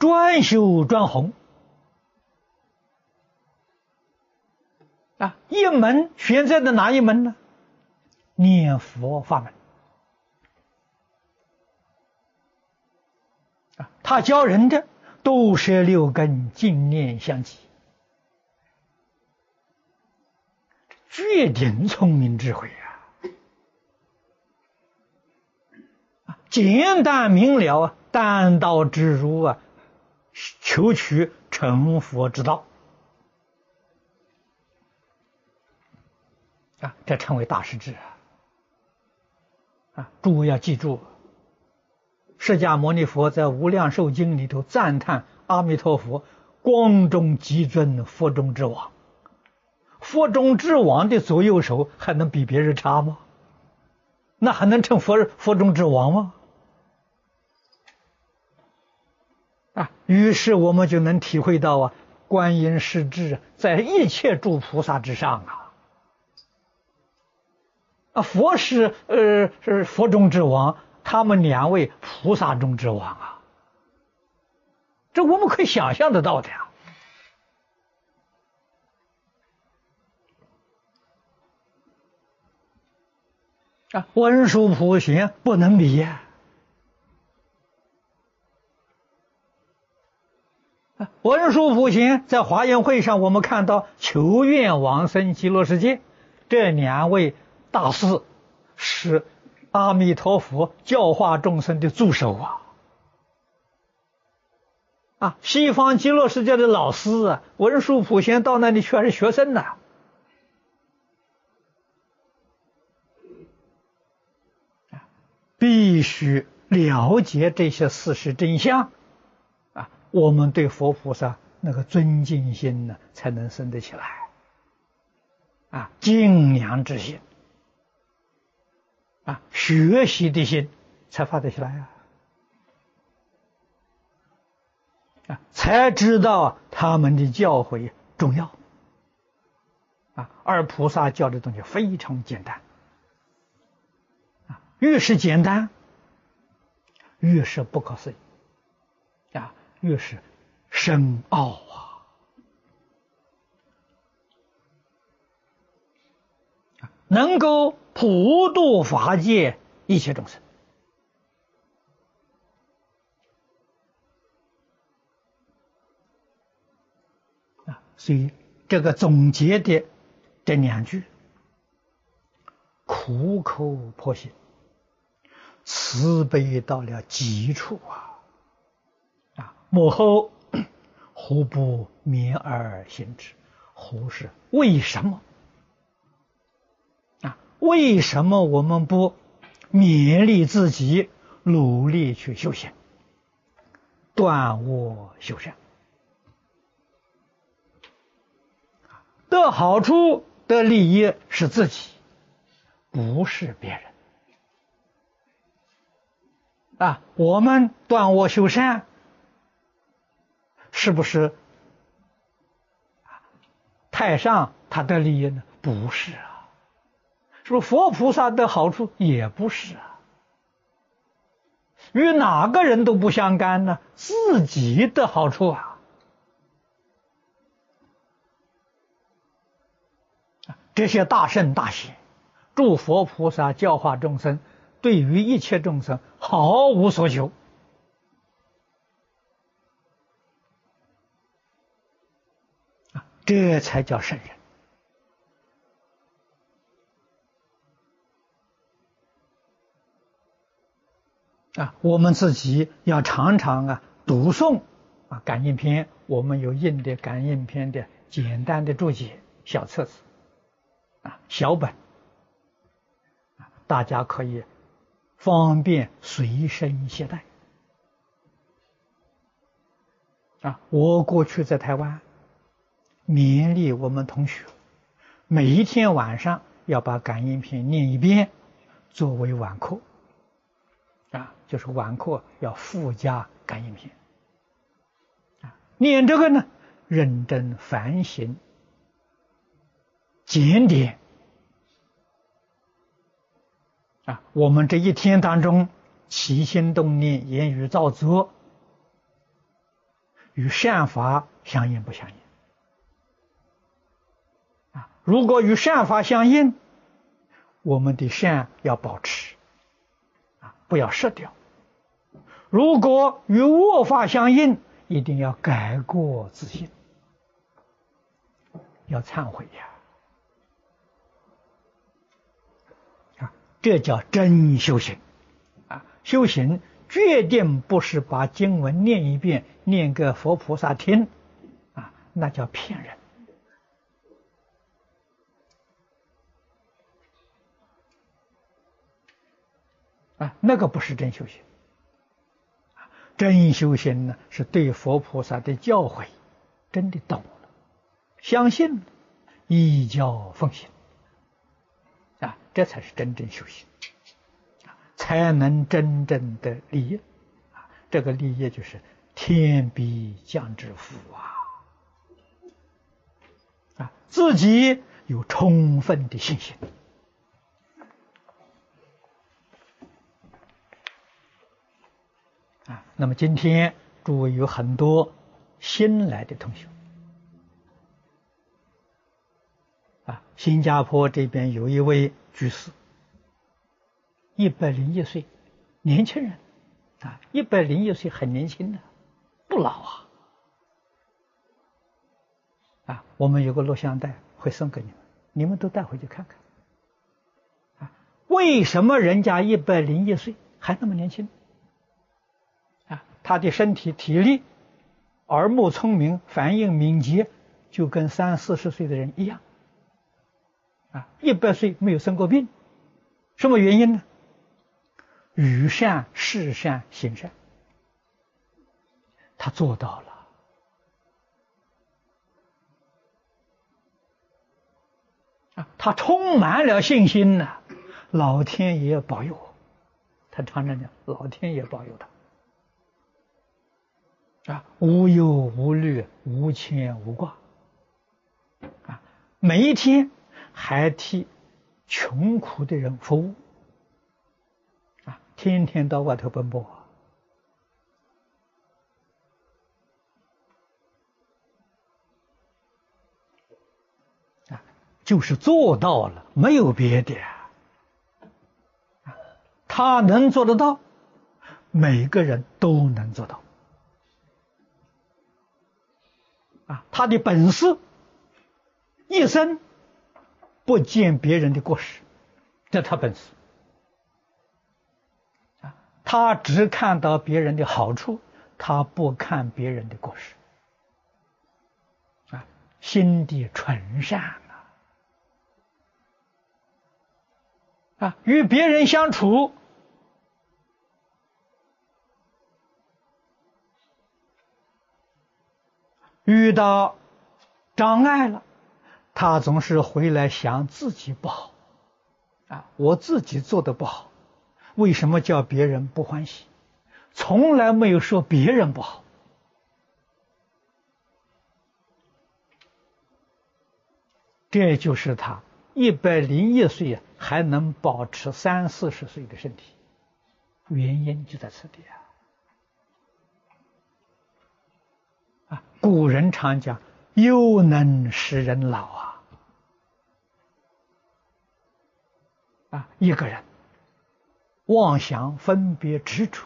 专修专弘啊！一门选择的哪一门呢？念佛法门他教人的都是六根净念相继。绝顶聪明智慧！啊，简单明了啊，单刀直入啊，求取成佛之道啊，这称为大师智啊！啊，诸位要记住，释迦牟尼佛在《无量寿经》里头赞叹阿弥陀佛光中极尊，佛中之王。佛中之王的左右手还能比别人差吗？那还能称佛佛中之王吗？啊！于是我们就能体会到啊，观音世智在一切诸菩萨之上啊！啊，佛是呃是佛中之王，他们两位菩萨中之王啊！这我们可以想象得到的呀！啊，文殊普贤不能比呀！文殊普贤在华严会上，我们看到求愿往生极乐世界，这两位大师是阿弥陀佛教化众生的助手啊！啊，西方极乐世界的老师啊，文殊普贤到那里去还是学生呢？必须了解这些事实真相啊。我们对佛菩萨那个尊敬心呢，才能生得起来，啊，敬仰之心，啊，学习的心才发得起来啊，啊，才知道他们的教诲重要，啊，而菩萨教的东西非常简单，啊，越是简单，越是不可思议啊。越是深奥啊！能够普度法界一切众生啊！所以这个总结的这两句，苦口婆心，慈悲到了极处啊！幕后，何不勉而行之？何是为什么？为什么我们不勉励自己，努力去修行，断恶修善？得好处、得利益是自己，不是别人。啊，我们断恶修善。是不是太上他的利益呢？不是啊，说佛菩萨的好处？也不是啊，与哪个人都不相干呢？自己的好处啊！这些大圣大贤，诸佛菩萨教化众生，对于一切众生毫无所求。这才叫圣人啊！我们自己要常常啊读诵啊感应篇，我们有印的感应篇的简单的注解小册子啊小本啊，大家可以方便随身携带啊。我过去在台湾。勉励我们同学，每一天晚上要把感应篇念一遍，作为晚课。就是晚课要附加感应篇。啊，念这个呢，认真反省、检点。啊，我们这一天当中起心动念、言语造作，与善法相应不相应啊？如果与善法相应，我们的善要保持，啊，不要失掉；如果与恶法相应，一定要改过自新，要忏悔呀！啊，这叫真修行啊！修行决定不是把经文念一遍，念给佛菩萨听，啊，那叫骗人。啊，那个不是真修行。真修行呢，是对佛菩萨的教诲真的懂了，相信，依教奉行，啊，这才是真正修行啊，才能真正的利益。啊，这个利益就是天必降之福啊。啊，自己有充分的信心。啊，那么今天诸位有很多新来的同学，啊，新加坡这边有一位居士，一百零一岁，年轻人，啊，一百零一岁很年轻的，不老啊，啊，我们有个录像带会送给你们，你们都带回去看看，啊，为什么人家一百零一岁还那么年轻？啊他的身体体力、耳目聪明、反应敏捷，就跟三四十岁的人一样。啊，一百岁没有生过病，什么原因呢？语善、事善、行善，他做到了。啊，他充满了信心呐，老天爷保佑我。他常常讲，老天爷保佑他。啊，无忧无虑，无牵无挂，啊，每一天还替穷苦的人服务，啊，天天到外头奔波，啊，就是做到了，没有别的，啊，他能做得到，每个人都能做到。啊，他的本事，一生不见别人的过失，这他本事。啊，他只看到别人的好处，他不看别人的过失。啊，心地纯善啊！啊，与别人相处。遇到障碍了，他总是回来想自己不好，啊，我自己做的不好，为什么叫别人不欢喜？从来没有说别人不好，这就是他一百零一岁还能保持三四十岁的身体，原因就在此地啊。古人常讲“忧能使人老”啊，啊，一个人妄想、分别、执着，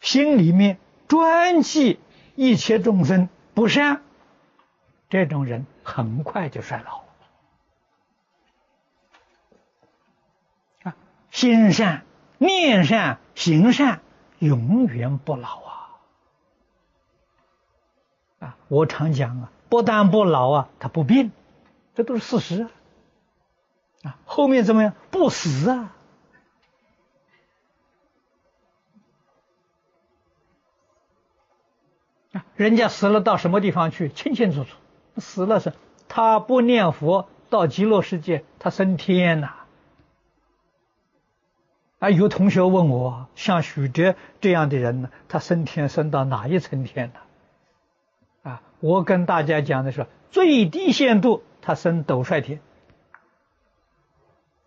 心里面专记一切众生不善，这种人很快就衰老。心善、念善、行善，永远不老啊！啊，我常讲啊，不但不老啊，他不变，这都是事实啊！啊，后面怎么样？不死啊！啊，人家死了到什么地方去？清清楚楚，死了是，他不念佛到极乐世界，他升天呐。啊有同学问我，像许哲这样的人呢，他升天升到哪一层天呢？啊，我跟大家讲的是最低限度他升斗率天。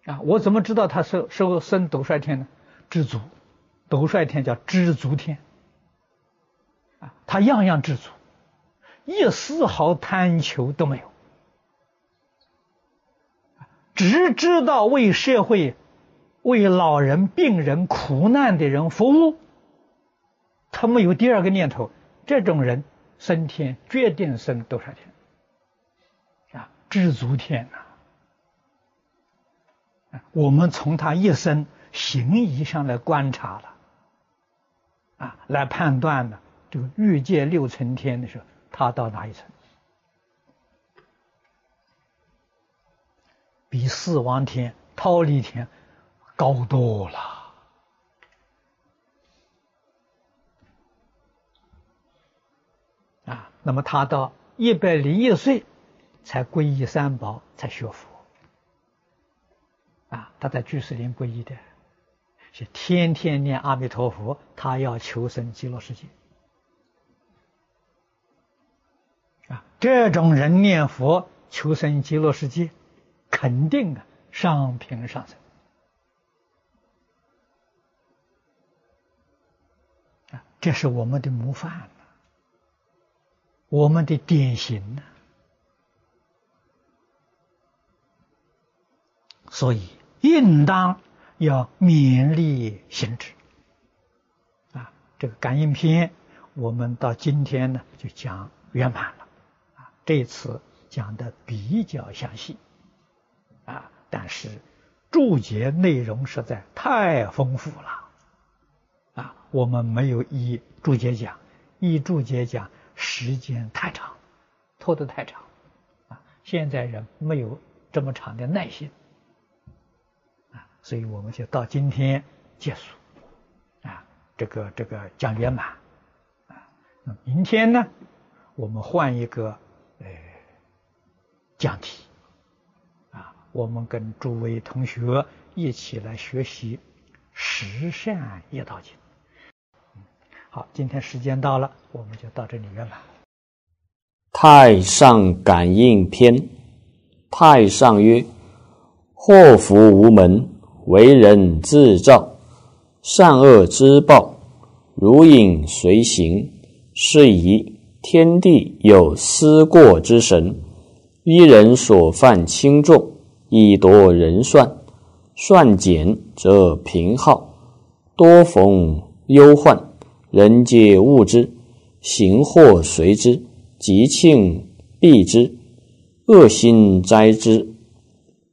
啊，我怎么知道他是是升斗率天呢？知足，斗率天叫知足天。啊，他样样知足，一丝毫贪求都没有，只知道为社会。为老人、病人、苦难的人服务，他没有第二个念头。这种人升天，决定升多少天？啊，知足天呐！我们从他一生行仪上来观察了，啊，来判断的这个欲界六层天的时候，他到哪一层？比四王天、忉利天。高多了啊！那么他到一百零一岁才皈依三宝，才学佛啊！他在居士林皈依的，是天天念阿弥陀佛，他要求生极乐世界。啊，这种人念佛求生极乐世界，肯定啊上品上生。啊，这是我们的模范我们的典型呢。所以，应当要勉励行之。啊，这个感应篇，我们到今天呢就讲圆满了。啊，这次讲的比较详细。啊，但是注解内容实在太丰富了。我们没有依注解讲，依注解讲时间太长，拖得太长。啊，现在人没有这么长的耐心。啊所以我们就到今天结束，啊，这个这个讲圆满，啊，那明天呢，我们换一个呃讲题，啊，我们跟诸位同学一起来学习《十善业道经》。好，今天时间到了，我们就到这里圆满。太上感应篇，太上曰：祸福无门。为人自造，善恶之报，如影随形。是以天地有思过之神，一人所犯轻重，以夺人算。算减则平浩，多逢忧患，人皆恶之，行祸随之，吉庆避之，恶心灾之。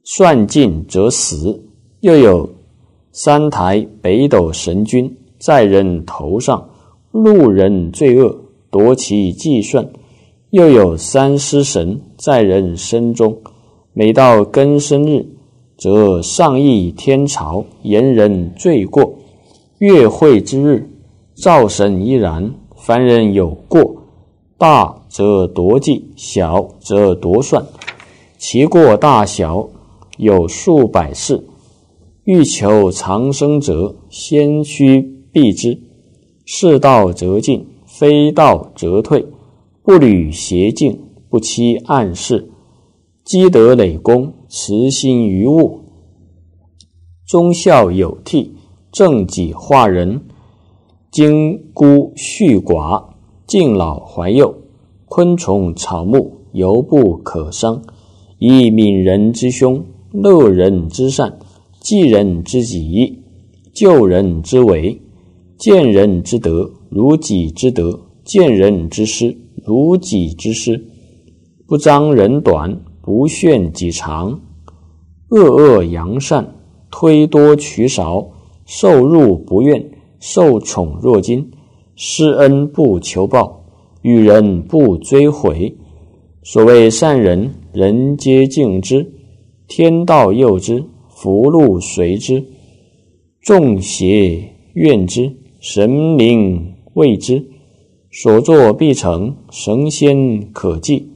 算尽则死。又有三台北斗神君在人头上，路人罪恶夺其计算；又有三尸神在人身中，每到庚申日，则上议天朝，言人罪过。月会之日，造神依然。凡人有过，大则夺计，小则夺算，其过大小有数百事。欲求长生者，先须避之；是道则进，非道则退。不履邪径，不欺暗室，积德累功，慈心于物，忠孝有悌，正己化人，精孤恤寡，敬老怀幼，昆虫草木犹不可伤，以悯人之凶，乐人之善。济人之己，救人之为，见人之德如己之德，见人之失如己之失。不张人短，不炫己长，恶恶扬善，推多取少，受辱不怨，受宠若惊，施恩不求报，与人不追悔。所谓善人，人皆敬之，天道佑之。福禄随之，众邪怨之，神明畏之，所作必成，神仙可祭。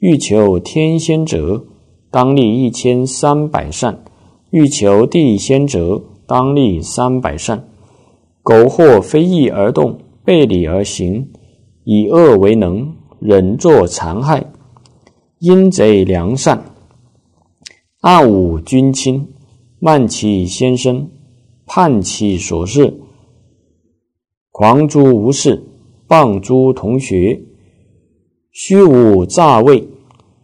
欲求天仙者，当立一千三百善；欲求地仙者，当立三百善。苟或非义而动，背礼而行，以恶为能，忍作残害，阴贼良善，暗侮君亲。慢其先生，叛其所事，狂诸无事，谤诸同学，虚无诈伪，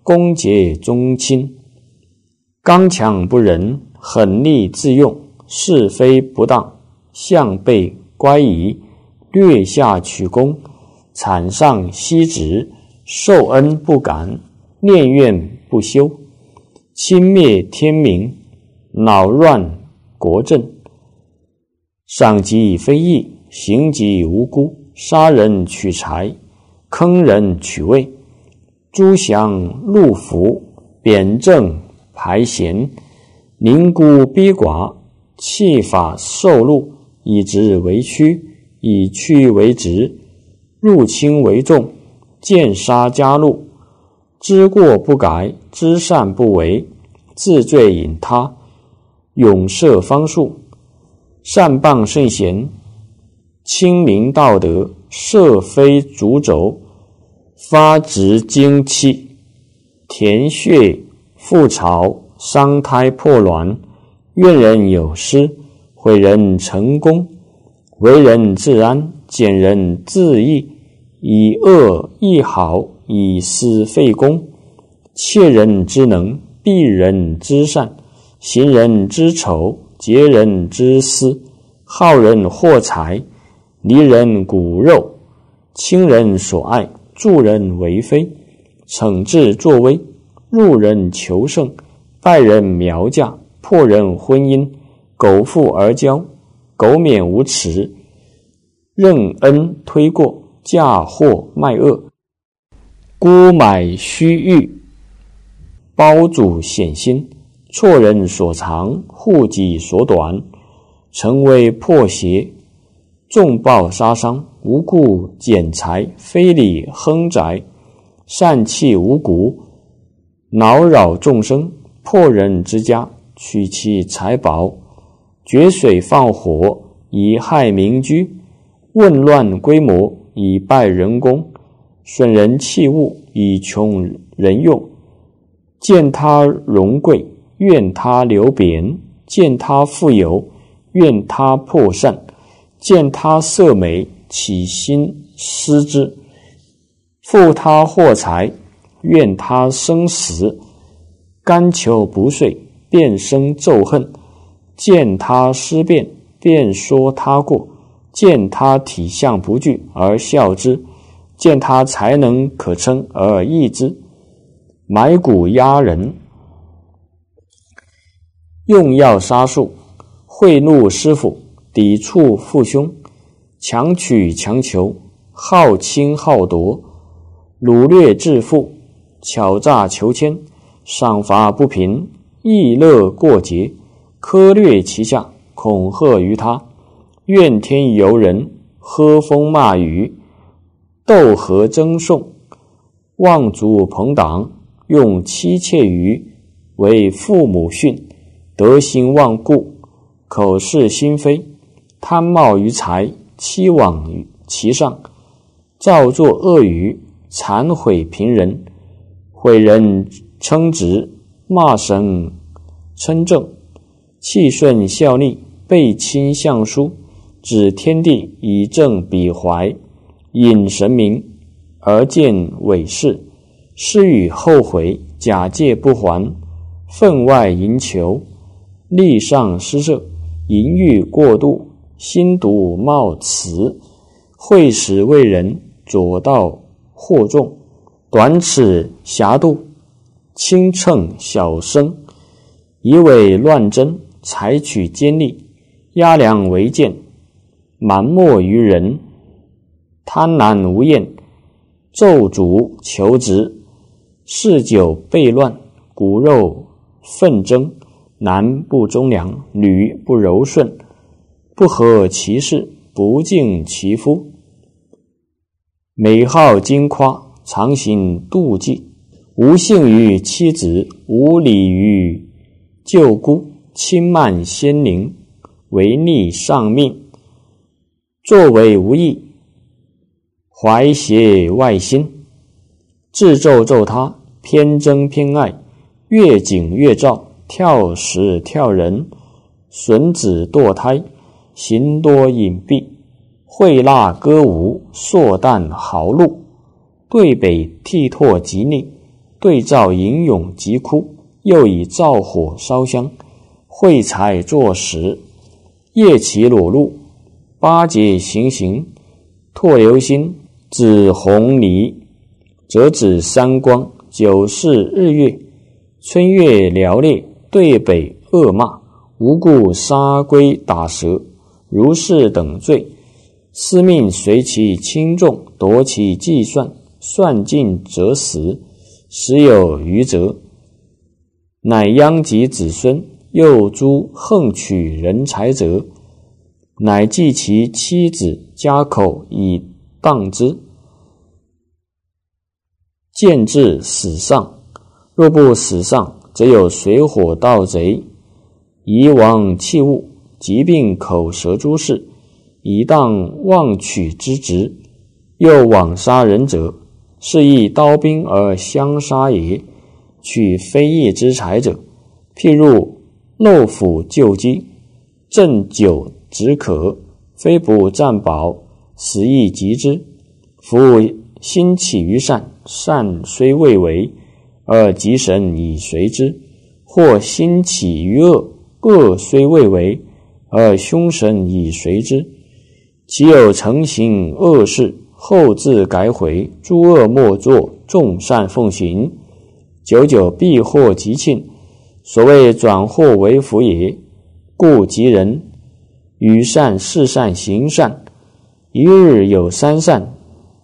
攻结宗亲，刚强不仁，狠戾自用，是非不当，向背乖疑，略下取功，惨上息止，受恩不敢，念怨不休，轻灭天明。恼乱国政，上及非义，行及无辜，杀人取财，坑人取位，诛降戮服，贬正排贤，宁孤逼寡，弃法受禄，以直为曲，以曲为直，入轻为重，见杀加禄，知过不改，知善不为，自罪引他。永设方术，善谤圣贤，清明道德，设非主轴，发直精气，填血覆巢，伤胎破卵，怨人有失，毁人成功，为人自安，减人自益，以恶易好，以私废公，窃人之能，避人之善，行人之丑，劫人之私，好人获财，离人骨肉，亲人所爱，助人为非，惩治作威，入人求胜，败人苗家，破人婚姻，苟富而骄，苟免无耻，任恩推过，嫁祸卖恶，孤买虚誉，包主险心，错人所长，护己所短，成为破邪，重报杀伤，无故减财，非礼亨宅，善弃五谷，恼扰众生，破人之家，取其财宝，决水放火，以害民居，混乱规模，以败人工，损人器物，以穷人用。见他荣贵，怨他流贬；见他富有，怨他破散；见他色美，起心思之；负他获财，怨他生死；甘求不遂，便生咒恨；见他思变，便说他过；见他体相不具而笑之；见他才能可称而异之。买骨压人，用药杀术，贿赂师傅，抵触父兄，强取强求，好侵好夺，掳掠致富，巧诈求签，赏罚不平，逸乐过节，苛掠其下，恐吓于他，怨天尤人，喝风骂雨，斗和争讼，妄族朋党。用妻妾语为父母训，德行忘故，口是心非，贪冒于财，欺罔于其上，造作恶语，残毁平人，毁人称职，骂神称正，气顺效力，背亲相疏，指天地以正彼怀，引神明而见伪事。施与后悔，假借不还，分外营求，力上失色，淫欲过度，心毒冒辞，会使为人，左道惑众，短尺狭度，轻秤小生，以伪乱真，采取奸利，压良为贱，瞒莫于人，贪婪无厌，咒诅求职。嗜酒悖乱，骨肉纷争，男不忠良，女不柔顺，不合其事，不敬其夫。美好金夸，常行妒忌，无信于妻子，无礼于舅姑，轻慢先灵，违逆上命，作为无益，怀邪外心，自咒咒他。偏憎偏爱，越紧越躁，跳石跳人，损子堕胎，行多隐蔽，会纳歌舞，硕旦豪怒，对北剃拓极逆，对照吟咏疾哭，又以灶火烧香，会财作食，夜起裸露，八节行刑，拓流星，指红霓，则指三光。九世日月，春月寥烈，对北恶骂，无故杀龟打蛇，如是等罪，司命随其轻重，夺其计算，算尽则死，时有余则，乃殃及子孙。又诸横取人才者，乃计其妻子家口以当之。见至死上，若不死上，则有水火盗贼，夷王器物，疾病口舌诸事，以当妄取之职；又枉杀人者，是以刀兵而相杀也。取非义之财者，譬如漏府救鸡，鸩酒止渴，非不暂饱，死亦及之。夫心起于善，善虽未为，而吉神以随之；或心起于恶，恶虽未为，而凶神以随之。其有成行恶事，后自改悔，诸恶莫作，众善奉行。久久必获吉庆，所谓转祸为福也。故吉人与善事善行善，一日有三善，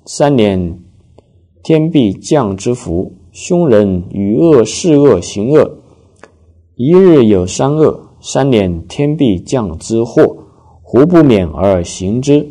三年天必降之福。凶人与恶事恶行恶，一日有三恶，三年天必降之祸。胡不免而行之？